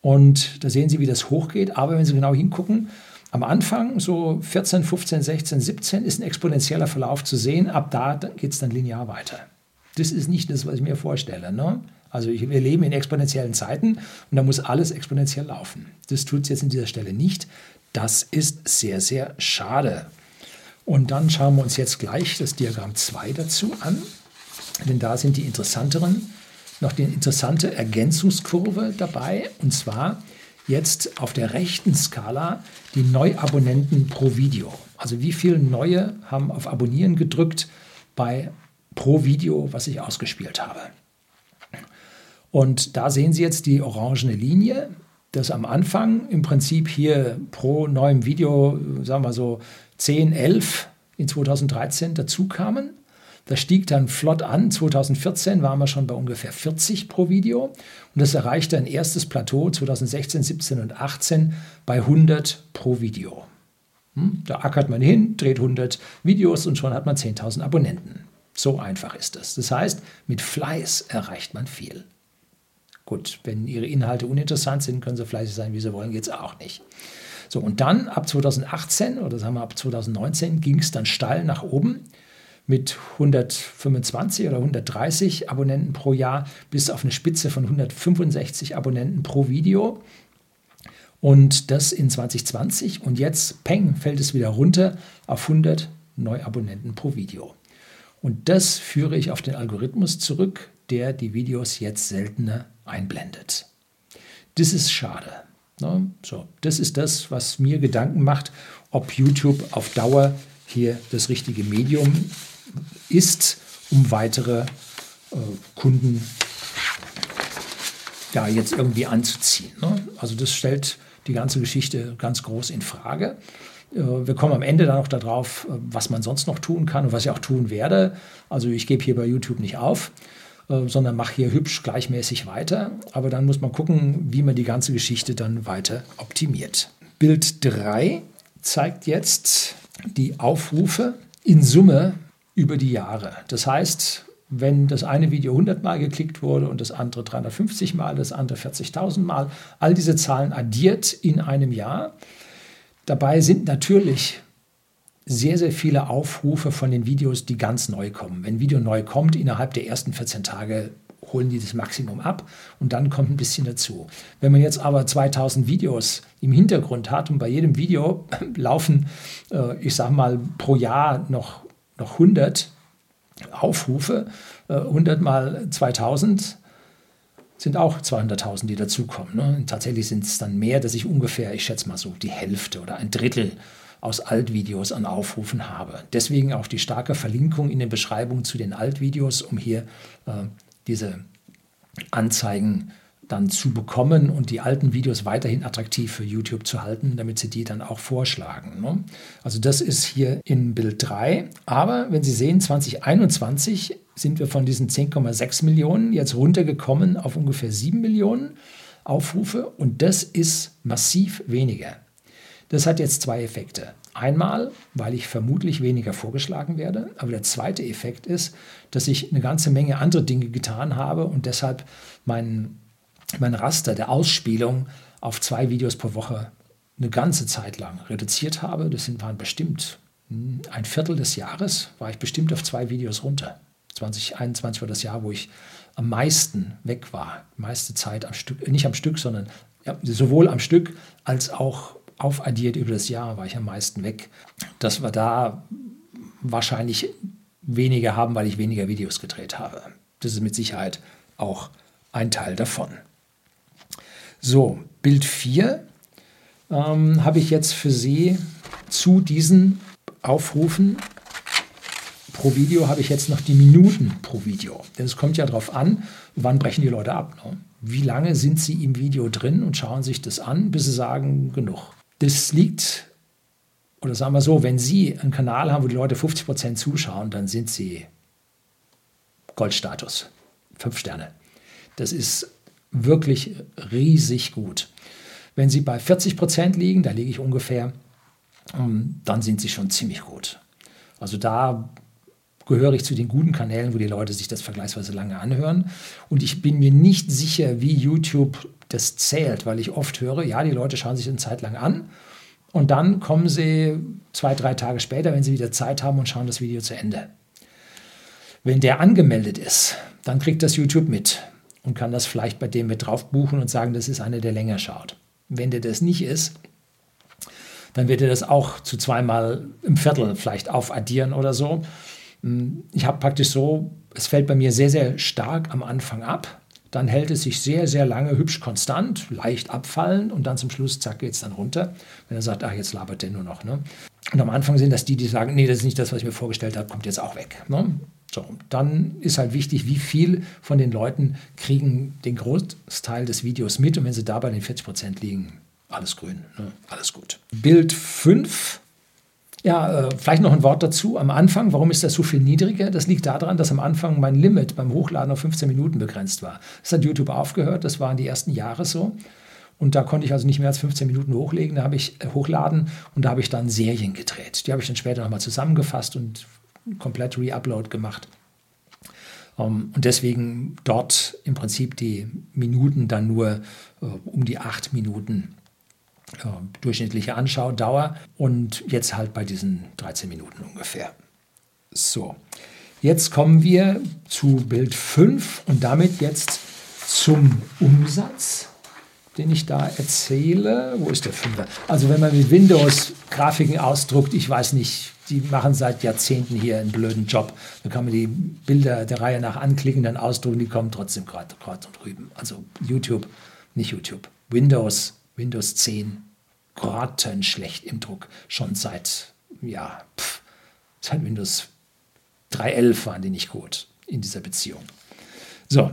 Und da sehen Sie, wie das hochgeht. Aber wenn Sie genau hingucken, am Anfang, so 14, 15, 16, 17, ist ein exponentieller Verlauf zu sehen. Ab da geht es dann linear weiter. Das ist nicht das, was ich mir vorstelle. Ne? Also wir leben in exponentiellen Zeiten und da muss alles exponentiell laufen. Das tut es jetzt an dieser Stelle nicht. Das ist sehr, sehr schade. Und dann schauen wir uns jetzt gleich das Diagramm 2 dazu an, denn da sind die interessanteren, noch die interessante Ergänzungskurve dabei, und zwar jetzt auf der rechten Skala die Neuabonnenten pro Video. Also wie viele neue haben auf Abonnieren gedrückt bei pro Video, was ich ausgespielt habe. Und da sehen Sie jetzt die orangene Linie, dass am Anfang im Prinzip hier pro neuem Video, sagen wir so 10, 11 in 2013 dazu kamen. Das stieg dann flott an. 2014 waren wir schon bei ungefähr 40 pro Video. Und das erreichte ein erstes Plateau 2016, 17 und 18 bei 100 pro Video. Hm? Da ackert man hin, dreht 100 Videos und schon hat man 10.000 Abonnenten. So einfach ist es. Das heißt, mit Fleiß erreicht man viel. Gut, wenn Ihre Inhalte uninteressant sind, können Sie fleißig sein, wie Sie wollen, geht es auch nicht. So, und dann ab 2018 oder sagen wir ab 2019 ging es dann steil nach oben mit 125 oder 130 Abonnenten pro Jahr bis auf eine Spitze von 165 Abonnenten pro Video. Und das in 2020. Und jetzt, peng, fällt es wieder runter auf 100 Neuabonnenten pro Video. Und das führe ich auf den Algorithmus zurück, der die Videos jetzt seltener einblendet. Das ist schade. Ne? So, das ist das, was mir Gedanken macht, ob YouTube auf Dauer hier das richtige Medium ist, um weitere äh, Kunden da jetzt irgendwie anzuziehen. Ne? Also das stellt die ganze Geschichte ganz groß in Frage. Äh, wir kommen am Ende dann noch darauf, äh, was man sonst noch tun kann und was ich auch tun werde. Also ich gebe hier bei YouTube nicht auf. Äh, sondern mache hier hübsch gleichmäßig weiter. Aber dann muss man gucken, wie man die ganze Geschichte dann weiter optimiert. Bild 3 zeigt jetzt die Aufrufe in Summe über die Jahre. Das heißt, wenn das eine Video 100 Mal geklickt wurde und das andere 350 Mal, das andere 40.000 Mal, all diese Zahlen addiert in einem Jahr. Dabei sind natürlich sehr, sehr viele Aufrufe von den Videos, die ganz neu kommen. Wenn ein Video neu kommt, innerhalb der ersten 14 Tage holen die das Maximum ab und dann kommt ein bisschen dazu. Wenn man jetzt aber 2000 Videos im Hintergrund hat und bei jedem Video [LAUGHS] laufen, äh, ich sage mal, pro Jahr noch, noch 100 Aufrufe, 100 äh, mal 2000 sind auch 200.000, die dazukommen. Ne? Tatsächlich sind es dann mehr, dass ich ungefähr, ich schätze mal so, die Hälfte oder ein Drittel aus Altvideos an Aufrufen habe. Deswegen auch die starke Verlinkung in den Beschreibungen zu den Altvideos, um hier äh, diese Anzeigen dann zu bekommen und die alten Videos weiterhin attraktiv für YouTube zu halten, damit sie die dann auch vorschlagen. Ne? Also das ist hier in Bild 3. Aber wenn Sie sehen, 2021 sind wir von diesen 10,6 Millionen jetzt runtergekommen auf ungefähr 7 Millionen Aufrufe und das ist massiv weniger. Das hat jetzt zwei Effekte. Einmal, weil ich vermutlich weniger vorgeschlagen werde, aber der zweite Effekt ist, dass ich eine ganze Menge andere Dinge getan habe und deshalb mein, mein Raster der Ausspielung auf zwei Videos pro Woche eine ganze Zeit lang reduziert habe. Das waren bestimmt hm, ein Viertel des Jahres, war ich bestimmt auf zwei Videos runter. 2021 war das Jahr, wo ich am meisten weg war. Meiste Zeit am Stück, nicht am Stück, sondern ja, sowohl am Stück als auch aufaddiert über das Jahr war ich am meisten weg. Dass wir da wahrscheinlich weniger haben, weil ich weniger Videos gedreht habe. Das ist mit Sicherheit auch ein Teil davon. So, Bild 4 ähm, habe ich jetzt für Sie zu diesen Aufrufen pro Video habe ich jetzt noch die Minuten pro Video. Denn es kommt ja darauf an, wann brechen die Leute ab. Ne? Wie lange sind sie im Video drin und schauen sich das an, bis sie sagen, genug. Das liegt, oder sagen wir so, wenn Sie einen Kanal haben, wo die Leute 50% zuschauen, dann sind Sie Goldstatus, fünf Sterne. Das ist wirklich riesig gut. Wenn Sie bei 40% liegen, da liege ich ungefähr, ähm, dann sind Sie schon ziemlich gut. Also da gehöre ich zu den guten Kanälen, wo die Leute sich das vergleichsweise lange anhören. Und ich bin mir nicht sicher, wie YouTube das zählt, weil ich oft höre, ja, die Leute schauen sich eine Zeit lang an und dann kommen sie zwei, drei Tage später, wenn sie wieder Zeit haben und schauen das Video zu Ende. Wenn der angemeldet ist, dann kriegt das YouTube mit und kann das vielleicht bei dem mit drauf buchen und sagen, das ist einer, der länger schaut. Wenn der das nicht ist, dann wird er das auch zu zweimal im Viertel vielleicht aufaddieren oder so. Ich habe praktisch so, es fällt bei mir sehr, sehr stark am Anfang ab dann hält es sich sehr, sehr lange hübsch konstant, leicht abfallend und dann zum Schluss, zack, geht es dann runter. Wenn er sagt, ach, jetzt labert der nur noch. Ne? Und am Anfang sind das die, die sagen, nee, das ist nicht das, was ich mir vorgestellt habe, kommt jetzt auch weg. Ne? So, dann ist halt wichtig, wie viel von den Leuten kriegen den Großteil des Videos mit und wenn sie da bei den 40 Prozent liegen, alles grün, ne? alles gut. Bild 5 ja, äh, vielleicht noch ein Wort dazu. Am Anfang, warum ist das so viel niedriger? Das liegt daran, dass am Anfang mein Limit beim Hochladen auf 15 Minuten begrenzt war. Das hat YouTube aufgehört, das waren die ersten Jahre so. Und da konnte ich also nicht mehr als 15 Minuten hochlegen, da habe ich äh, hochladen und da habe ich dann Serien gedreht. Die habe ich dann später nochmal zusammengefasst und komplett Re-Upload gemacht. Ähm, und deswegen dort im Prinzip die Minuten dann nur uh, um die acht Minuten äh, durchschnittliche Anschaudauer und jetzt halt bei diesen 13 Minuten ungefähr. So, jetzt kommen wir zu Bild 5 und damit jetzt zum Umsatz, den ich da erzähle. Wo ist der 5? Also wenn man mit Windows Grafiken ausdruckt, ich weiß nicht, die machen seit Jahrzehnten hier einen blöden Job. Da kann man die Bilder der Reihe nach anklicken, dann ausdrucken, die kommen trotzdem gerade und drüben. Also YouTube, nicht YouTube. Windows Windows 10 grottenschlecht im Druck. Schon seit, ja, pff, seit Windows 3.11 waren die nicht gut in dieser Beziehung. So,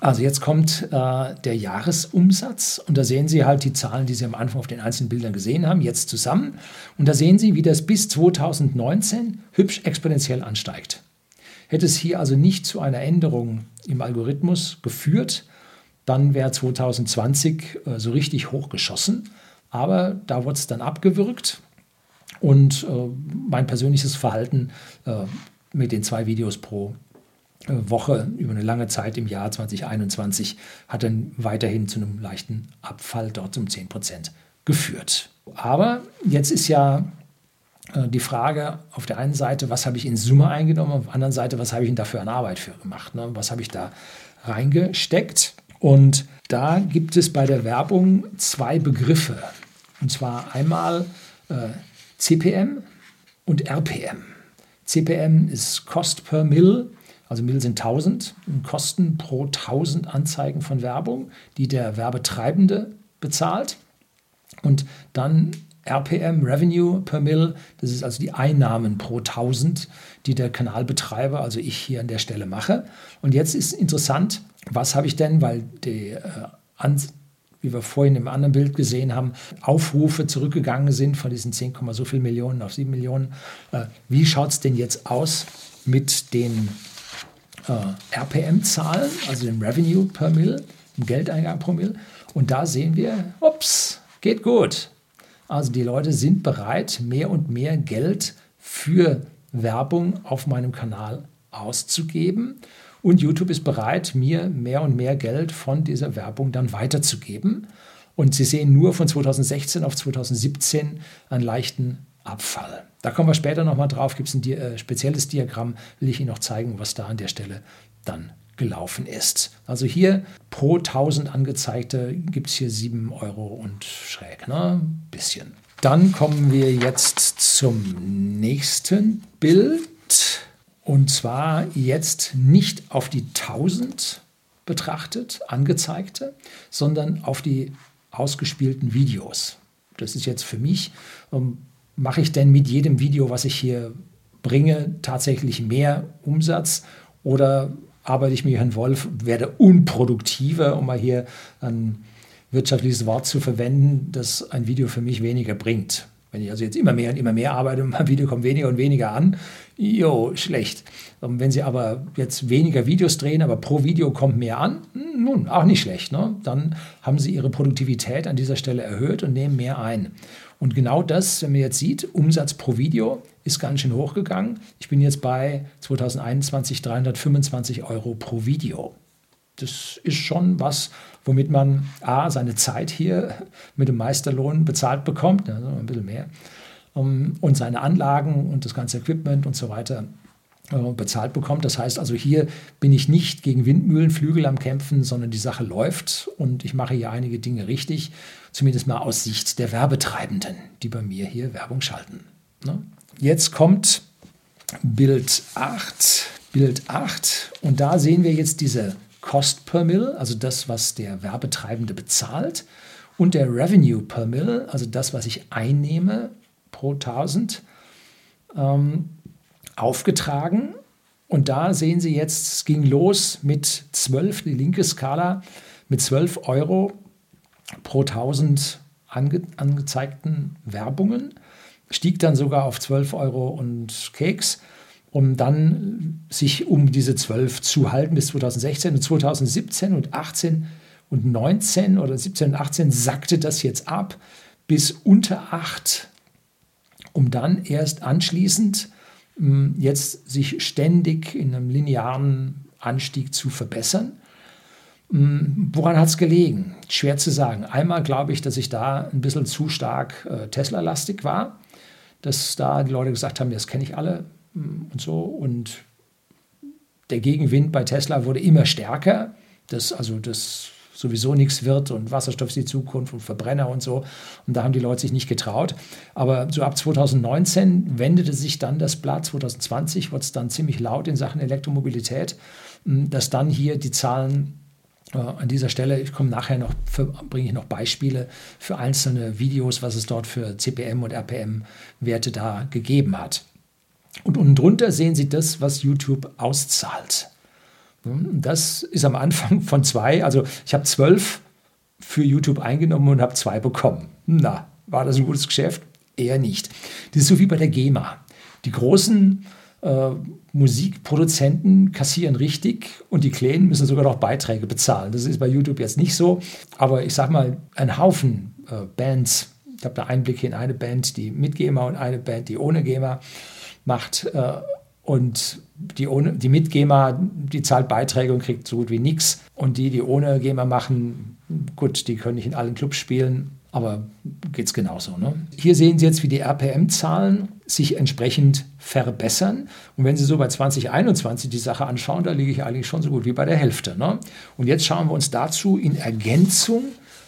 also jetzt kommt äh, der Jahresumsatz und da sehen Sie halt die Zahlen, die Sie am Anfang auf den einzelnen Bildern gesehen haben, jetzt zusammen. Und da sehen Sie, wie das bis 2019 hübsch exponentiell ansteigt. Hätte es hier also nicht zu einer Änderung im Algorithmus geführt, dann wäre 2020 äh, so richtig hochgeschossen. Aber da wurde es dann abgewürgt und äh, mein persönliches Verhalten äh, mit den zwei Videos pro äh, Woche über eine lange Zeit im Jahr 2021 hat dann weiterhin zu einem leichten Abfall dort um 10% geführt. Aber jetzt ist ja äh, die Frage auf der einen Seite, was habe ich in Summe eingenommen, auf der anderen Seite, was habe ich denn dafür an Arbeit für gemacht, ne? was habe ich da reingesteckt. Und da gibt es bei der Werbung zwei Begriffe. Und zwar einmal äh, CPM und RPM. CPM ist Cost per Mill, also Mill sind 1000, Kosten pro 1000 Anzeigen von Werbung, die der Werbetreibende bezahlt. Und dann RPM, Revenue per Mill, das ist also die Einnahmen pro 1000, die der Kanalbetreiber, also ich hier an der Stelle mache. Und jetzt ist interessant, was habe ich denn, weil die, äh, wie wir vorhin im anderen Bild gesehen haben, Aufrufe zurückgegangen sind von diesen 10, so viel Millionen auf 7 Millionen. Äh, wie schaut es denn jetzt aus mit den äh, RPM-Zahlen, also dem Revenue per Mill, dem Geldeingang pro Mill. Und da sehen wir, ups, geht gut. Also die Leute sind bereit, mehr und mehr Geld für Werbung auf meinem Kanal auszugeben. Und YouTube ist bereit, mir mehr und mehr Geld von dieser Werbung dann weiterzugeben. Und Sie sehen nur von 2016 auf 2017 einen leichten Abfall. Da kommen wir später nochmal drauf, gibt es ein äh, spezielles Diagramm, will ich Ihnen noch zeigen, was da an der Stelle dann gelaufen ist. Also hier pro 1000 angezeigte gibt es hier 7 Euro und schräg, ne? Bisschen. Dann kommen wir jetzt zum nächsten Bild. Und zwar jetzt nicht auf die 1000 betrachtet, angezeigte, sondern auf die ausgespielten Videos. Das ist jetzt für mich, ähm, mache ich denn mit jedem Video, was ich hier bringe, tatsächlich mehr Umsatz oder arbeite ich mir Herrn Wolf, werde unproduktiver, um mal hier ein wirtschaftliches Wort zu verwenden, das ein Video für mich weniger bringt. Wenn ich also jetzt immer mehr und immer mehr arbeite und mein Video kommt weniger und weniger an, jo, schlecht. Und wenn Sie aber jetzt weniger Videos drehen, aber pro Video kommt mehr an, hm, nun, auch nicht schlecht. Ne? Dann haben Sie Ihre Produktivität an dieser Stelle erhöht und nehmen mehr ein. Und genau das, wenn man jetzt sieht, Umsatz pro Video ist ganz schön hochgegangen. Ich bin jetzt bei 2021 325 Euro pro Video. Das ist schon was, womit man A, seine Zeit hier mit dem Meisterlohn bezahlt bekommt, also ein bisschen mehr, und seine Anlagen und das ganze Equipment und so weiter äh, bezahlt bekommt. Das heißt also, hier bin ich nicht gegen Windmühlenflügel am Kämpfen, sondern die Sache läuft und ich mache hier einige Dinge richtig, zumindest mal aus Sicht der Werbetreibenden, die bei mir hier Werbung schalten. Ne? Jetzt kommt Bild 8. Bild 8 und da sehen wir jetzt diese Cost per Mill, also das, was der Werbetreibende bezahlt, und der Revenue per Mill, also das, was ich einnehme pro 1000, ähm, aufgetragen. Und da sehen Sie jetzt, es ging los mit 12, die linke Skala, mit 12 Euro pro 1000 ange, angezeigten Werbungen, stieg dann sogar auf 12 Euro und Keks um dann sich um diese 12 zu halten bis 2016 und 2017 und 18 und 19 oder 17 und 18 sackte das jetzt ab bis unter 8, um dann erst anschließend hm, jetzt sich ständig in einem linearen Anstieg zu verbessern. Hm, woran hat es gelegen? Schwer zu sagen. Einmal glaube ich, dass ich da ein bisschen zu stark äh, Tesla-lastig war, dass da die Leute gesagt haben, das kenne ich alle, und so. Und der Gegenwind bei Tesla wurde immer stärker, dass also das sowieso nichts wird und Wasserstoff ist die Zukunft und Verbrenner und so. Und da haben die Leute sich nicht getraut. Aber so ab 2019 wendete sich dann das Blatt, 2020 wurde es dann ziemlich laut in Sachen Elektromobilität, dass dann hier die Zahlen äh, an dieser Stelle, ich komme nachher noch, bringe ich noch Beispiele für einzelne Videos, was es dort für CPM und RPM-Werte da gegeben hat. Und unten drunter sehen Sie das, was YouTube auszahlt. Das ist am Anfang [LAUGHS] von zwei, also ich habe zwölf für YouTube eingenommen und habe zwei bekommen. Na, war das ein gutes Geschäft? Eher nicht. Das ist so wie bei der GEMA. Die großen äh, Musikproduzenten kassieren richtig und die Kleinen müssen sogar noch Beiträge bezahlen. Das ist bei YouTube jetzt nicht so. Aber ich sage mal, ein Haufen äh, Bands, ich habe da Einblicke in eine Band, die mit GEMA und eine Band, die ohne GEMA macht äh, und die, ohne, die mit GEMA, die zahlt Beiträge und kriegt so gut wie nichts. Und die, die ohne GEMA machen, gut, die können nicht in allen Clubs spielen, aber geht es genauso. Ne? Hier sehen Sie jetzt, wie die RPM-Zahlen sich entsprechend verbessern. Und wenn Sie so bei 2021 die Sache anschauen, da liege ich eigentlich schon so gut wie bei der Hälfte. Ne? Und jetzt schauen wir uns dazu in Ergänzung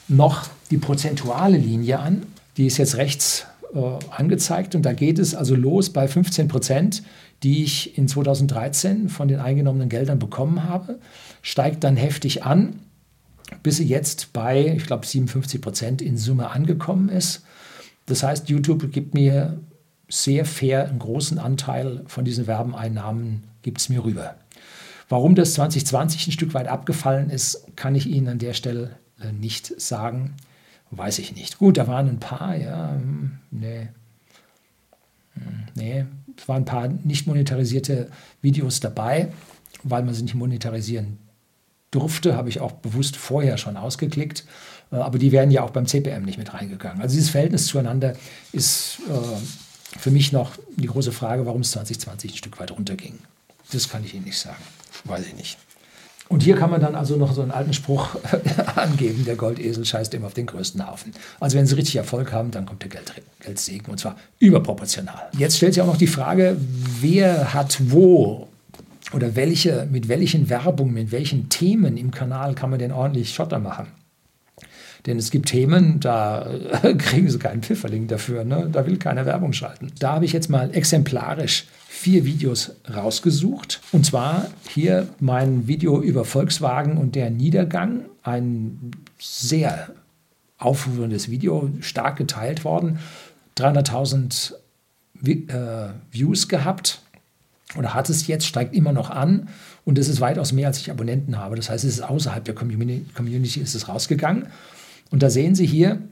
noch die prozentuale Linie an. Die ist jetzt rechts äh, angezeigt. Und da geht es also los bei 15 Prozent, die ich in 2013 von den eingenommenen Geldern bekommen habe, steigt dann heftig an, bis sie jetzt bei, ich glaube, 57 Prozent in Summe angekommen ist. Das heißt, YouTube gibt mir sehr fair einen großen Anteil von diesen Werbeneinnahmen, gibt es mir rüber. Warum das 2020 ein Stück weit abgefallen ist, kann ich Ihnen an der Stelle äh, nicht sagen. Weiß ich nicht. Gut, da waren ein paar, ja, hm, nee. Hm, nee, es waren ein paar nicht monetarisierte Videos dabei. weil man sie nicht monetarisieren durfte, habe ich auch bewusst vorher schon ausgeklickt. Äh, aber die werden ja auch beim CPM nicht mit reingegangen. Also dieses Verhältnis zueinander ist äh, für mich noch die große Frage, warum es 2020 ein Stück weit runterging. Das kann ich Ihnen nicht sagen. Weiß ich nicht. Und hier kann man dann also noch so einen alten Spruch [LAUGHS] angeben, der Goldesel scheißt immer auf den größten Haufen. Also wenn sie richtig Erfolg haben, dann kommt der Geld, Geldsegen und zwar überproportional. Jetzt stellt sich auch noch die Frage, wer hat wo oder welche, mit welchen Werbungen, mit welchen Themen im Kanal kann man denn ordentlich Schotter machen? Denn es gibt Themen, da [LAUGHS] kriegen sie keinen Pfifferling dafür, ne? da will keiner Werbung schalten. Da habe ich jetzt mal exemplarisch vier Videos rausgesucht. Und zwar hier mein Video über Volkswagen und der Niedergang. Ein sehr aufrufendes Video, stark geteilt worden. 300.000 äh, Views gehabt oder hat es jetzt, steigt immer noch an und es ist weitaus mehr, als ich Abonnenten habe. Das heißt, es ist außerhalb der Community, ist es rausgegangen. Und da sehen Sie hier,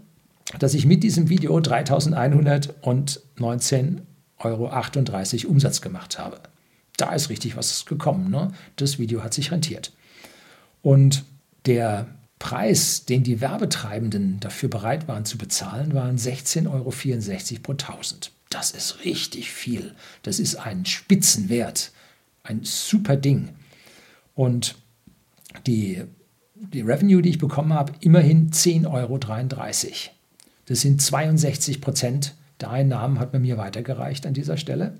dass ich mit diesem Video 3.119 Euro 38 Umsatz gemacht habe. Da ist richtig was gekommen. Ne? Das Video hat sich rentiert. Und der Preis, den die Werbetreibenden dafür bereit waren zu bezahlen, waren 16,64 Euro pro 1000. Das ist richtig viel. Das ist ein Spitzenwert. Ein super Ding. Und die, die Revenue, die ich bekommen habe, immerhin 10,33 Euro. Das sind 62 Prozent der Einnahmen hat man mir weitergereicht an dieser Stelle.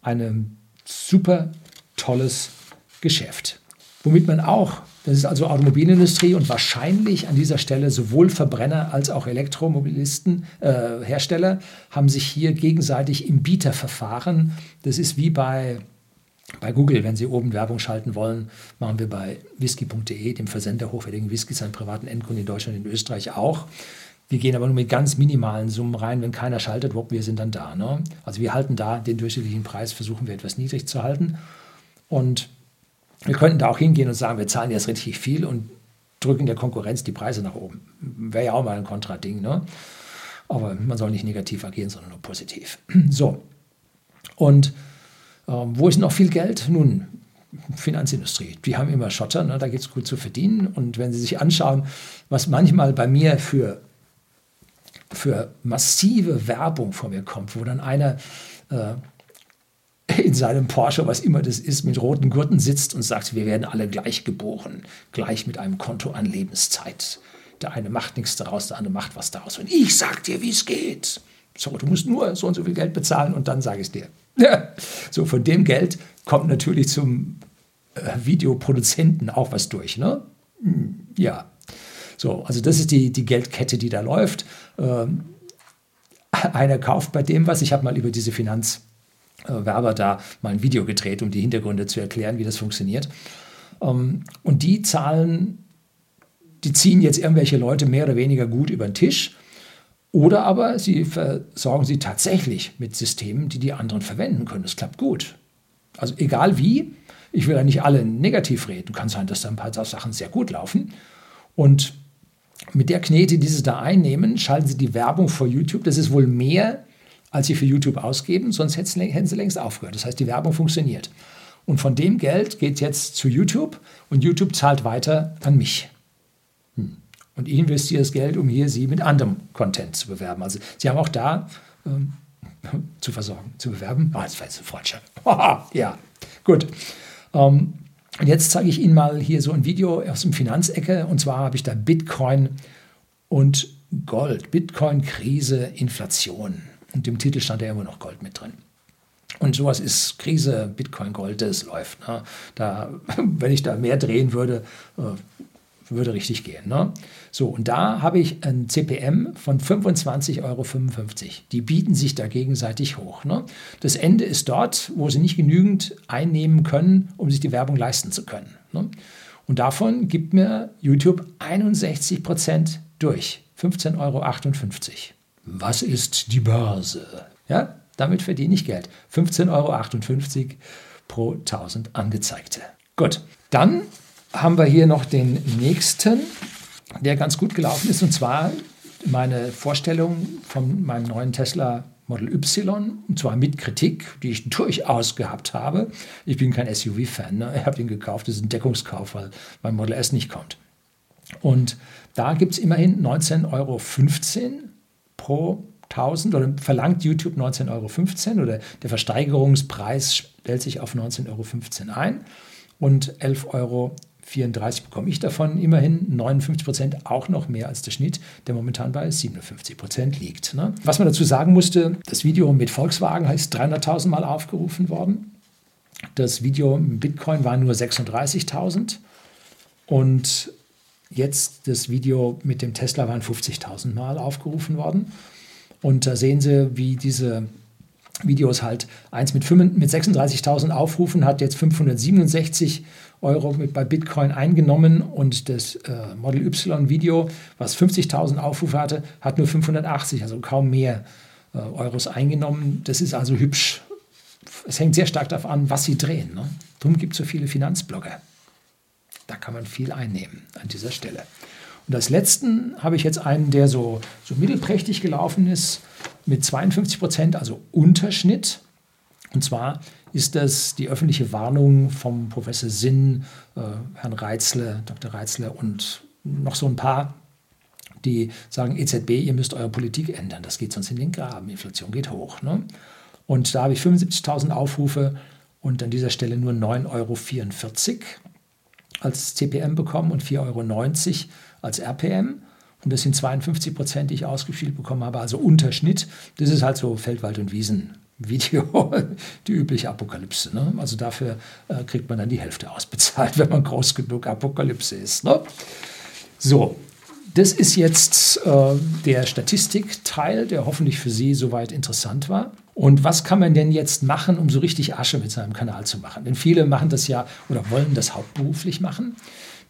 Ein super tolles Geschäft. Womit man auch, das ist also Automobilindustrie und wahrscheinlich an dieser Stelle sowohl Verbrenner als auch Elektromobilisten, äh, Hersteller, haben sich hier gegenseitig im Bieterverfahren, das ist wie bei, bei Google, wenn Sie oben Werbung schalten wollen, machen wir bei whisky.de, dem Versender hochwertigen Whiskys an privaten Endkunden in Deutschland und in Österreich auch. Wir gehen aber nur mit ganz minimalen Summen rein. Wenn keiner schaltet, wupp, wir sind dann da. Ne? Also wir halten da den durchschnittlichen Preis, versuchen wir etwas niedrig zu halten. Und wir könnten da auch hingehen und sagen, wir zahlen jetzt richtig viel und drücken der Konkurrenz die Preise nach oben. Wäre ja auch mal ein Kontrading. Ne? Aber man soll nicht negativ agieren, sondern nur positiv. [CLEARS THROAT] So. Und ähm, wo ist noch viel Geld? Nun, Finanzindustrie. Die haben immer Schotter, ne? da geht es gut zu verdienen. Und wenn Sie sich anschauen, was manchmal bei mir für für massive Werbung von mir kommt, wo dann einer äh, [LAUGHS] in seinem Porsche, was immer das ist, mit roten Gurten sitzt und sagt, wir werden alle gleich geboren, gleich mit einem Konto an Lebenszeit. Der eine macht nichts daraus, der andere macht was daraus. Und ich sag dir, wie es geht. So, du musst nur so und so viel Geld bezahlen und dann sage ich es dir. so, von dem Geld kommt natürlich zum äh, Videoproduzenten auch was durch. Ne? Hm, ja, so, also das ist die, die Geldkette, die da läuft. Ähm, einer kauft bei dem was. Ich habe mal über diese Finanzwerber da mal ein Video gedreht, um die Hintergründe zu erklären, wie das funktioniert. Ähm, und die zahlen, die ziehen jetzt irgendwelche Leute mehr oder weniger gut über den Tisch. Oder aber sie versorgen sie tatsächlich mit Systemen, die die anderen verwenden können. Das klappt gut. Also egal wie, ich will ja nicht alle negativ reden. Kann sein, dass da ein paar Sachen sehr gut laufen. Und mit der Knete, die Sie da einnehmen, schalten Sie die Werbung vor YouTube. Das ist wohl mehr, als Sie für YouTube ausgeben, sonst hätten Sie längst aufgehört. Das heißt, die Werbung funktioniert. Und von dem Geld geht jetzt zu YouTube und YouTube zahlt weiter an mich. Und ich investiere das Geld, um hier Sie mit anderem Content zu bewerben. Also Sie haben auch da ähm, [LAUGHS] zu versorgen, zu bewerben. Oh, das war jetzt ein falscher. [LAUGHS] ja, gut. Ähm, und jetzt zeige ich Ihnen mal hier so ein Video aus dem Finanzecke. Und zwar habe ich da Bitcoin und Gold. Bitcoin, Krise, Inflation. Und im Titel stand ja immer noch Gold mit drin. Und sowas ist Krise, Bitcoin, Gold, das läuft. Ne? Da, [LAUGHS] wenn ich da mehr drehen würde, äh, würde richtig gehen. Ne? So, und da habe ich ein CPM von 25,55 Euro. Die bieten sich da gegenseitig hoch. Ne? Das Ende ist dort, wo sie nicht genügend einnehmen können, um sich die Werbung leisten zu können. Ne? Und davon gibt mir YouTube 61 Prozent durch. 15,58 Euro. Was ist die Börse? Ja, damit verdiene ich Geld. 15,58 Euro pro 1000 angezeigte. Gut, dann haben wir hier noch den nächsten, der ganz gut gelaufen ist, und zwar meine Vorstellung von meinem neuen Tesla Model Y, und zwar mit Kritik, die ich [LAUGHS] durchaus gehabt habe. Ich bin kein SUV-Fan, ne? ich habe den gekauft, das ist ein Deckungskauf, weil mein Model S nicht kommt. Und da gibt es immerhin 19,15 Euro pro 1000 oder verlangt YouTube 19,15 Euro oder der Versteigerungspreis stellt sich auf 19,15 Euro ein und 11,34 Euro bekomme ich davon. Immerhin 59 Prozent, auch noch mehr als der Schnitt, der momentan bei 57 Prozent liegt. Ne? Was man dazu sagen musste, das Video mit Volkswagen ist 300.000 Mal aufgerufen worden. Das Video mit Bitcoin war nur 36.000 und jetzt das Video mit dem Tesla waren 50.000 Mal aufgerufen worden. Und da sehen Sie, wie diese Videos halt eins mit, mit 36.000 Aufrufen hat jetzt 567 Euro mit, bei Bitcoin eingenommen und das äh, Model Y Video, was 50.000 Aufrufe hatte, hat nur 580, also kaum mehr äh, Euros eingenommen. Das ist also hübsch. Es hängt sehr stark darauf an, was Sie drehen. Ne? Darum gibt es so viele Finanzblogger. Da kann man viel einnehmen an dieser Stelle. Und als letzten habe ich jetzt einen, der so, so mittelprächtig gelaufen ist, mit 52 Prozent, also Unterschnitt. Und zwar ist das die öffentliche Warnung vom Professor Sinn, äh, Herrn Reitzle, Dr. Reitzle und noch so ein paar, die sagen, EZB, ihr müsst eure Politik ändern, das geht sonst in den Graben, Inflation geht hoch. Ne? Und da habe ich 75.000 Aufrufe und an dieser Stelle nur 9,44 Euro als CPM bekommen und 4,90 Euro als RPM. Und das sind 52 Prozent, die ich ausgespielt bekommen habe, also Unterschnitt. Das ist halt so Feldwald- und Wiesen-Video, [LAUGHS] die übliche Apokalypse. Ne? Also dafür äh, kriegt man dann die Hälfte ausbezahlt, [LAUGHS] wenn man groß genug Apokalypse ist. Ne? So, das ist jetzt äh, der Statistikteil, der hoffentlich für Sie soweit interessant war. Und was kann man denn jetzt machen, um so richtig Asche mit seinem Kanal zu machen? Denn viele machen das ja oder wollen das hauptberuflich machen.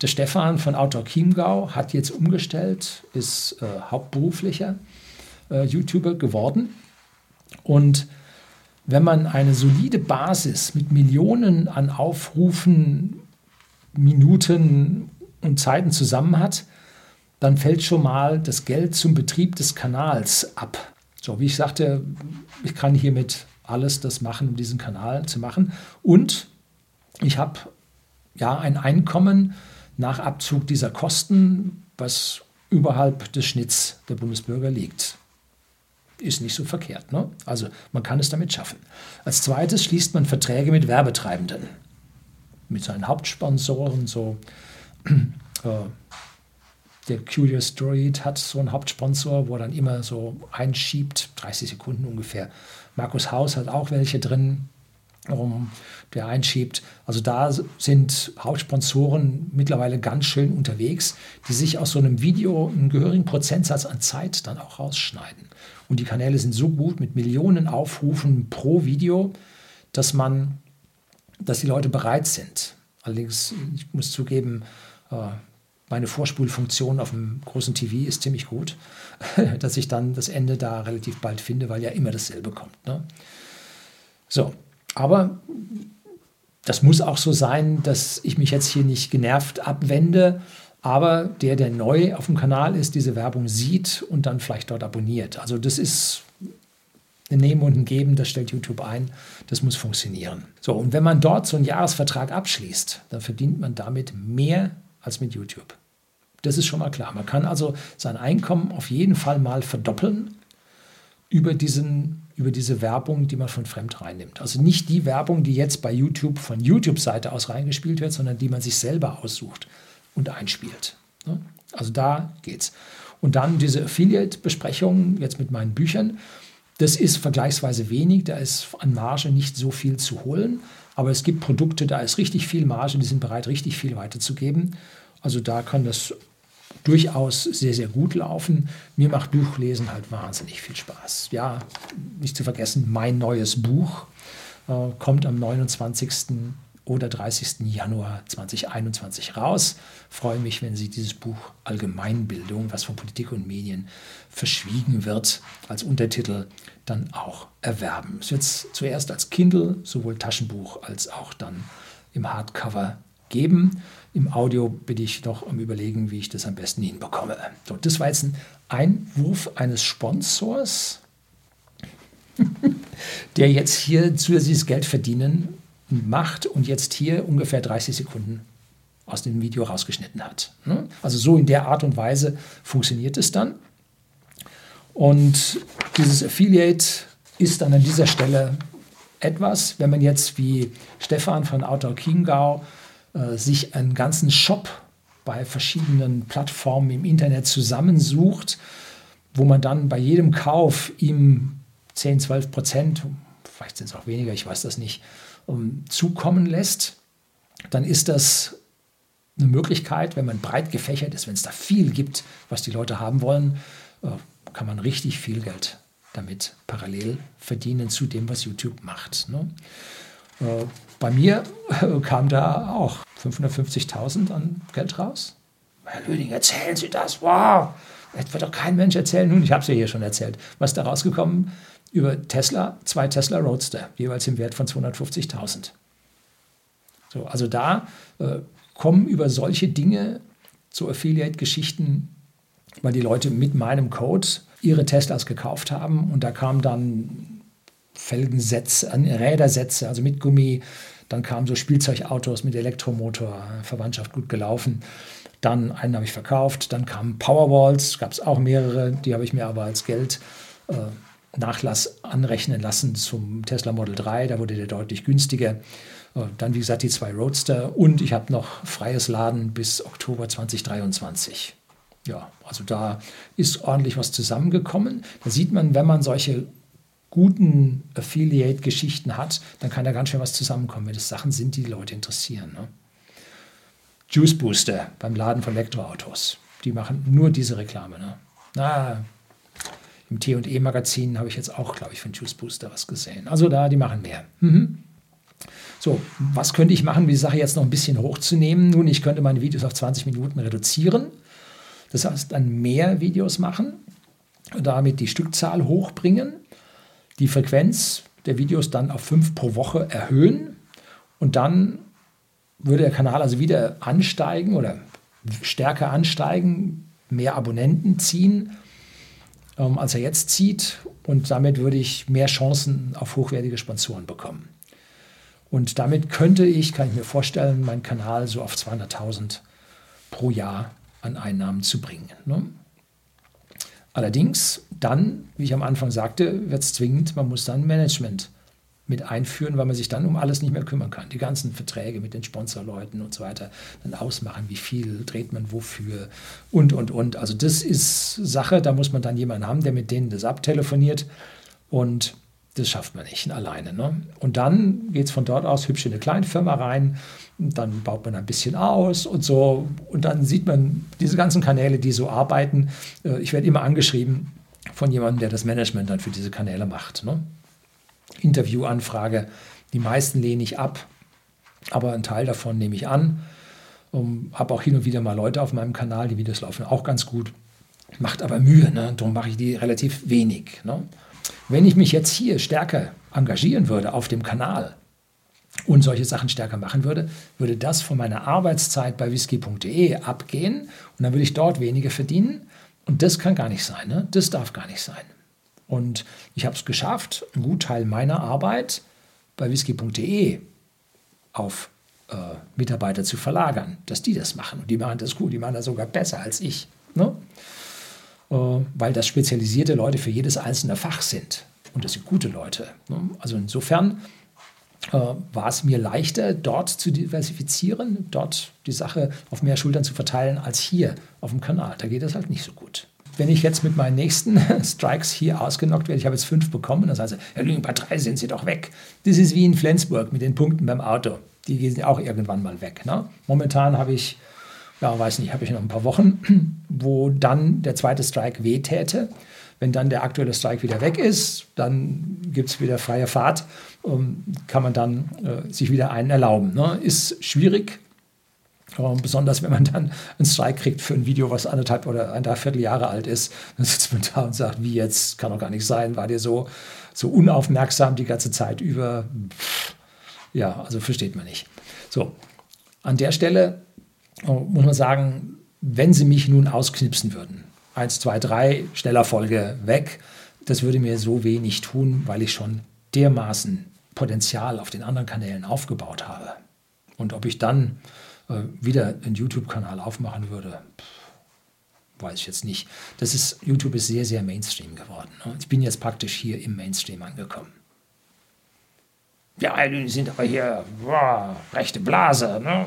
Der Stefan von Outdoor Chiemgau hat jetzt umgestellt, ist äh, hauptberuflicher äh, YouTuber geworden. Und wenn man eine solide Basis mit Millionen an Aufrufen, Minuten und Zeiten zusammen hat, dann fällt schon mal das Geld zum Betrieb des Kanals ab. So, wie ich sagte, ich kann hiermit alles das machen, um diesen Kanal zu machen. Und ich habe ja ein Einkommen, nach Abzug dieser Kosten, was überhalb des Schnitts der Bundesbürger liegt. Ist nicht so verkehrt. Ne? Also man kann es damit schaffen. Als zweites schließt man Verträge mit Werbetreibenden, mit seinen Hauptsponsoren. So, [CLEARS THROAT] äh, der Curious Story hat so einen Hauptsponsor, wo er dann immer so einschiebt, 30 Sekunden ungefähr. Markus Haus hat auch welche drin um, der einschiebt. Also da sind Hauptsponsoren mittlerweile ganz schön unterwegs, die sich aus so einem Video einen gehörigen Prozentsatz an Zeit dann auch rausschneiden. Und die Kanäle sind so gut mit Millionen Aufrufen pro Video, dass man, dass die Leute bereit sind. Allerdings, ich muss zugeben, äh, meine Vorspulfunktion auf dem großen TV ist ziemlich gut, [LAUGHS] dass ich dann das Ende da relativ bald finde, weil ja immer dasselbe kommt. Ne? So, aber das muss auch so sein, dass ich mich jetzt hier nicht genervt abwende, aber der, der neu auf dem Kanal ist, diese Werbung sieht und dann vielleicht dort abonniert. Also das ist ein Nehmen und ein Geben, das stellt YouTube ein, das muss funktionieren. So, und wenn man dort so einen Jahresvertrag abschließt, dann verdient man damit mehr als mit YouTube. Das ist schon mal klar. Man kann also sein Einkommen auf jeden Fall mal verdoppeln über diesen über diese Werbung, die man von fremd reinnimmt. Also nicht die Werbung, die jetzt bei YouTube von YouTube-Seite aus reingespielt wird, sondern die man sich selber aussucht und einspielt. Ne? Also da geht's. Und dann diese Affiliate-Besprechungen jetzt mit meinen Büchern. Das ist vergleichsweise wenig, da ist an Marge nicht so viel zu holen. Aber es gibt Produkte, da ist richtig viel Marge, die sind bereit, richtig viel weiterzugeben. Also da kann das durchaus sehr, sehr gut laufen. Mir macht Buchlesen halt wahnsinnig viel Spaß. Ja, nicht zu vergessen, mein neues Buch äh, kommt am 29. oder 30. Januar 2021 raus. Freue mich, wenn Sie dieses Buch Allgemeinbildung, was von Politik und Medien verschwiegen wird, als Untertitel dann auch erwerben. Es wird zuerst als Kindle, sowohl Taschenbuch als auch dann im Hardcover geben. Im Audio bin ich noch am Überlegen, wie ich das am besten hinbekomme. So, das war jetzt ein Einwurf eines Sponsors. [LAUGHS] der jetzt hier zusätzliches Geld verdienen macht und jetzt hier ungefähr 30 Sekunden aus dem Video rausgeschnitten hat. Ne? Also so in der Art und Weise funktioniert es dann. Und dieses Affiliate ist dann an dieser Stelle etwas, wenn man jetzt wie Stefan von Outdoor Chiemgau äh, sich einen ganzen Shop bei verschiedenen Plattformen im Internet zusammensucht, wo man dann bei jedem Kauf ihm 10, 12 Prozent, vielleicht sind es auch weniger, ich weiß das nicht, um, zukommen lässt, dann ist das eine Möglichkeit, wenn man breit gefächert ist, wenn es da viel gibt, was die Leute haben wollen, äh, kann man richtig viel Geld damit parallel verdienen zu dem, was YouTube macht. Ne? Äh, bei mir äh, kam da auch 550.000 an Geld raus. Herr Lüding, erzählen Sie das, wow, das wird doch kein Mensch erzählen. Nun, ich habe es ja hier schon erzählt. Was da rausgekommen? Über Tesla, zwei Tesla Roadster, jeweils im Wert von 250.000. So, also da äh, kommen über solche Dinge zu Affiliate-Geschichten, weil die Leute mit meinem Code ihre Teslas gekauft haben und da kamen dann Felgensätze, Rädersätze, also mit Gummi. Dann kamen so Spielzeugautos mit Elektromotor, Verwandtschaft gut gelaufen. Dann einen habe ich verkauft. Dann kamen Powerwalls, gab es auch mehrere. Die habe ich mir aber als Geld äh, Nachlass anrechnen lassen zum Tesla Model 3. Da wurde der deutlich günstiger. Äh, dann, wie gesagt, die zwei Roadster und ich habe noch freies Laden bis Oktober 2023. Ja, also da ist ordentlich was zusammengekommen. Da sieht man, wenn man solche guten Affiliate-Geschichten hat, dann kann da ganz schön was zusammenkommen, wenn das Sachen sind, die die Leute interessieren. Ne? Juice Booster beim Laden von Elektroautos. Die machen nur diese Reklame. Ne? Na, im T&E-Magazin habe ich jetzt auch, glaube ich, von Juice Booster was gesehen. Also da, die machen mehr. Mhm. So, was könnte ich machen, um die Sache jetzt noch ein bisschen hochzunehmen? Nun, ich könnte meine Videos auf 20 Minuten reduzieren. Das heißt, dann mehr Videos machen, damit die Stückzahl hochbringen, die Frequenz der Videos dann auf fünf pro Woche erhöhen und dann würde der Kanal also wieder ansteigen oder stärker ansteigen, mehr Abonnenten ziehen, ähm, als er jetzt zieht und damit würde ich mehr Chancen auf hochwertige Sponsoren bekommen. Und damit könnte ich, kann ich mir vorstellen, meinen Kanal so auf 200.000 pro Jahr an Einnahmen zu bringen. Ne? Allerdings dann, wie ich am Anfang sagte, wird es zwingend, man muss dann Management mit einführen, weil man sich dann um alles nicht mehr kümmern kann. Die ganzen Verträge mit den Sponsorleuten und so weiter dann ausmachen, wie viel dreht man wofür und, und, und. Also das ist Sache, da muss man dann jemanden haben, der mit denen das abtelefoniert und das schafft man nicht alleine. Ne? Und dann geht es von dort aus hübsch in eine Kleinfirma rein, dann baut man ein bisschen aus und so. Und dann sieht man diese ganzen Kanäle, die so arbeiten. Äh, ich werde immer angeschrieben von jemandem, der das Management dann für diese Kanäle macht. Ne? Interviewanfrage, die meisten lehne ich ab, aber einen Teil davon nehme ich an. Um, habe auch hin und wieder mal Leute auf meinem Kanal, die Videos laufen auch ganz gut. Macht aber Mühe, ne? darum mache ich die relativ wenig. Ne? Wenn ich mich jetzt hier stärker engagieren würde auf dem Kanal und solche Sachen stärker machen würde, würde das von meiner Arbeitszeit bei whisky.de abgehen und dann würde ich dort weniger verdienen. Und das kann gar nicht sein. Ne? Das darf gar nicht sein. Und ich habe es geschafft, einen Gutteil meiner Arbeit bei whisky.de auf äh, Mitarbeiter zu verlagern, dass die das machen. Und die machen das gut, die machen das sogar besser als ich. Ne? Äh, weil das spezialisierte Leute für jedes einzelne Fach sind. Und das sind gute Leute. Ne? Also insofern äh, war es mir leichter, dort zu diversifizieren, dort die Sache auf mehr Schultern zu verteilen, als hier auf dem Kanal. Da geht das halt nicht so gut. Wenn ich jetzt mit meinen nächsten [LAUGHS] Strikes hier ausgenockt werde, ich habe jetzt fünf bekommen, dann heißt Herr Lügen, bei drei sind Sie doch weg. Das ist wie in Flensburg mit den Punkten beim Auto. Die gehen auch irgendwann mal weg. Ne? Momentan habe ich ja, weiß nicht, habe ich noch ein paar Wochen, [CLEARS THROAT] wo dann der zweite Strike wehtäte. Wenn dann der aktuelle Strike wieder weg ist, dann gibt es wieder freie Fahrt, um, kann man dann äh, sich wieder einen erlauben. Ne? Ist schwierig, äh, besonders wenn man dann einen Strike kriegt für ein Video, was anderthalb oder ein Dreiviertel Jahre alt ist. Dann sitzt man da und sagt, wie jetzt, kann doch gar nicht sein, war dir so, so unaufmerksam die ganze Zeit über. Ja, also versteht man nicht. So, an der Stelle muss man sagen, wenn sie mich nun ausknipsen würden, eins, zwei, drei, schneller Folge weg, das würde mir so wenig tun, weil ich schon dermaßen Potenzial auf den anderen Kanälen aufgebaut habe. Und ob ich dann äh, wieder einen YouTube-Kanal aufmachen würde, weiß ich jetzt nicht. Das ist, YouTube ist sehr, sehr Mainstream geworden. Ne? Ich bin jetzt praktisch hier im Mainstream angekommen. Ja, die sind aber hier boah, rechte Blase. Ne?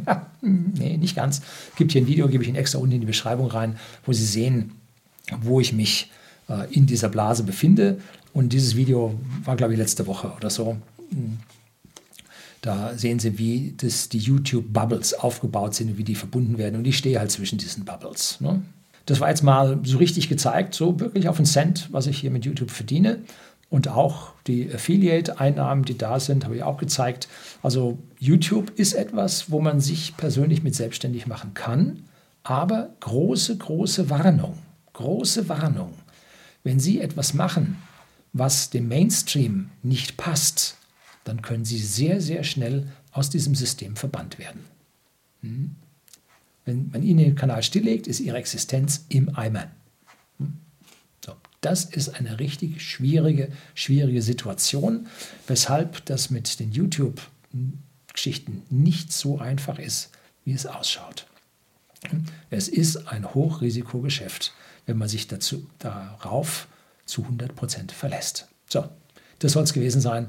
[LAUGHS] nee, nicht ganz. Gibt hier ein Video, gebe ich Ihnen extra unten in die Beschreibung rein, wo Sie sehen, wo ich mich äh, in dieser Blase befinde. Und dieses Video war, glaube ich, letzte Woche oder so. Da sehen Sie, wie das, die YouTube-Bubbles aufgebaut sind und wie die verbunden werden. Und ich stehe halt zwischen diesen Bubbles. Ne? Das war jetzt mal so richtig gezeigt, so wirklich auf einen Cent, was ich hier mit YouTube verdiene. Und auch die Affiliate-Einnahmen, die da sind, habe ich auch gezeigt. Also YouTube ist etwas, wo man sich persönlich mit selbstständig machen kann. Aber große, große Warnung, große Warnung. Wenn Sie etwas machen, was dem Mainstream nicht passt, dann können Sie sehr, sehr schnell aus diesem System verbannt werden. Hm? Wenn man Ihnen den Kanal stilllegt, ist Ihre Existenz im Eimer. Hm? So, das ist eine richtig schwierige, schwierige Situation, weshalb das mit den YouTube-Geschichten nicht so einfach ist, wie es ausschaut. Hm? Es ist ein Hochrisikogeschäft, wenn man sich dazu, darauf zu 100% verlässt. So, das soll es gewesen sein.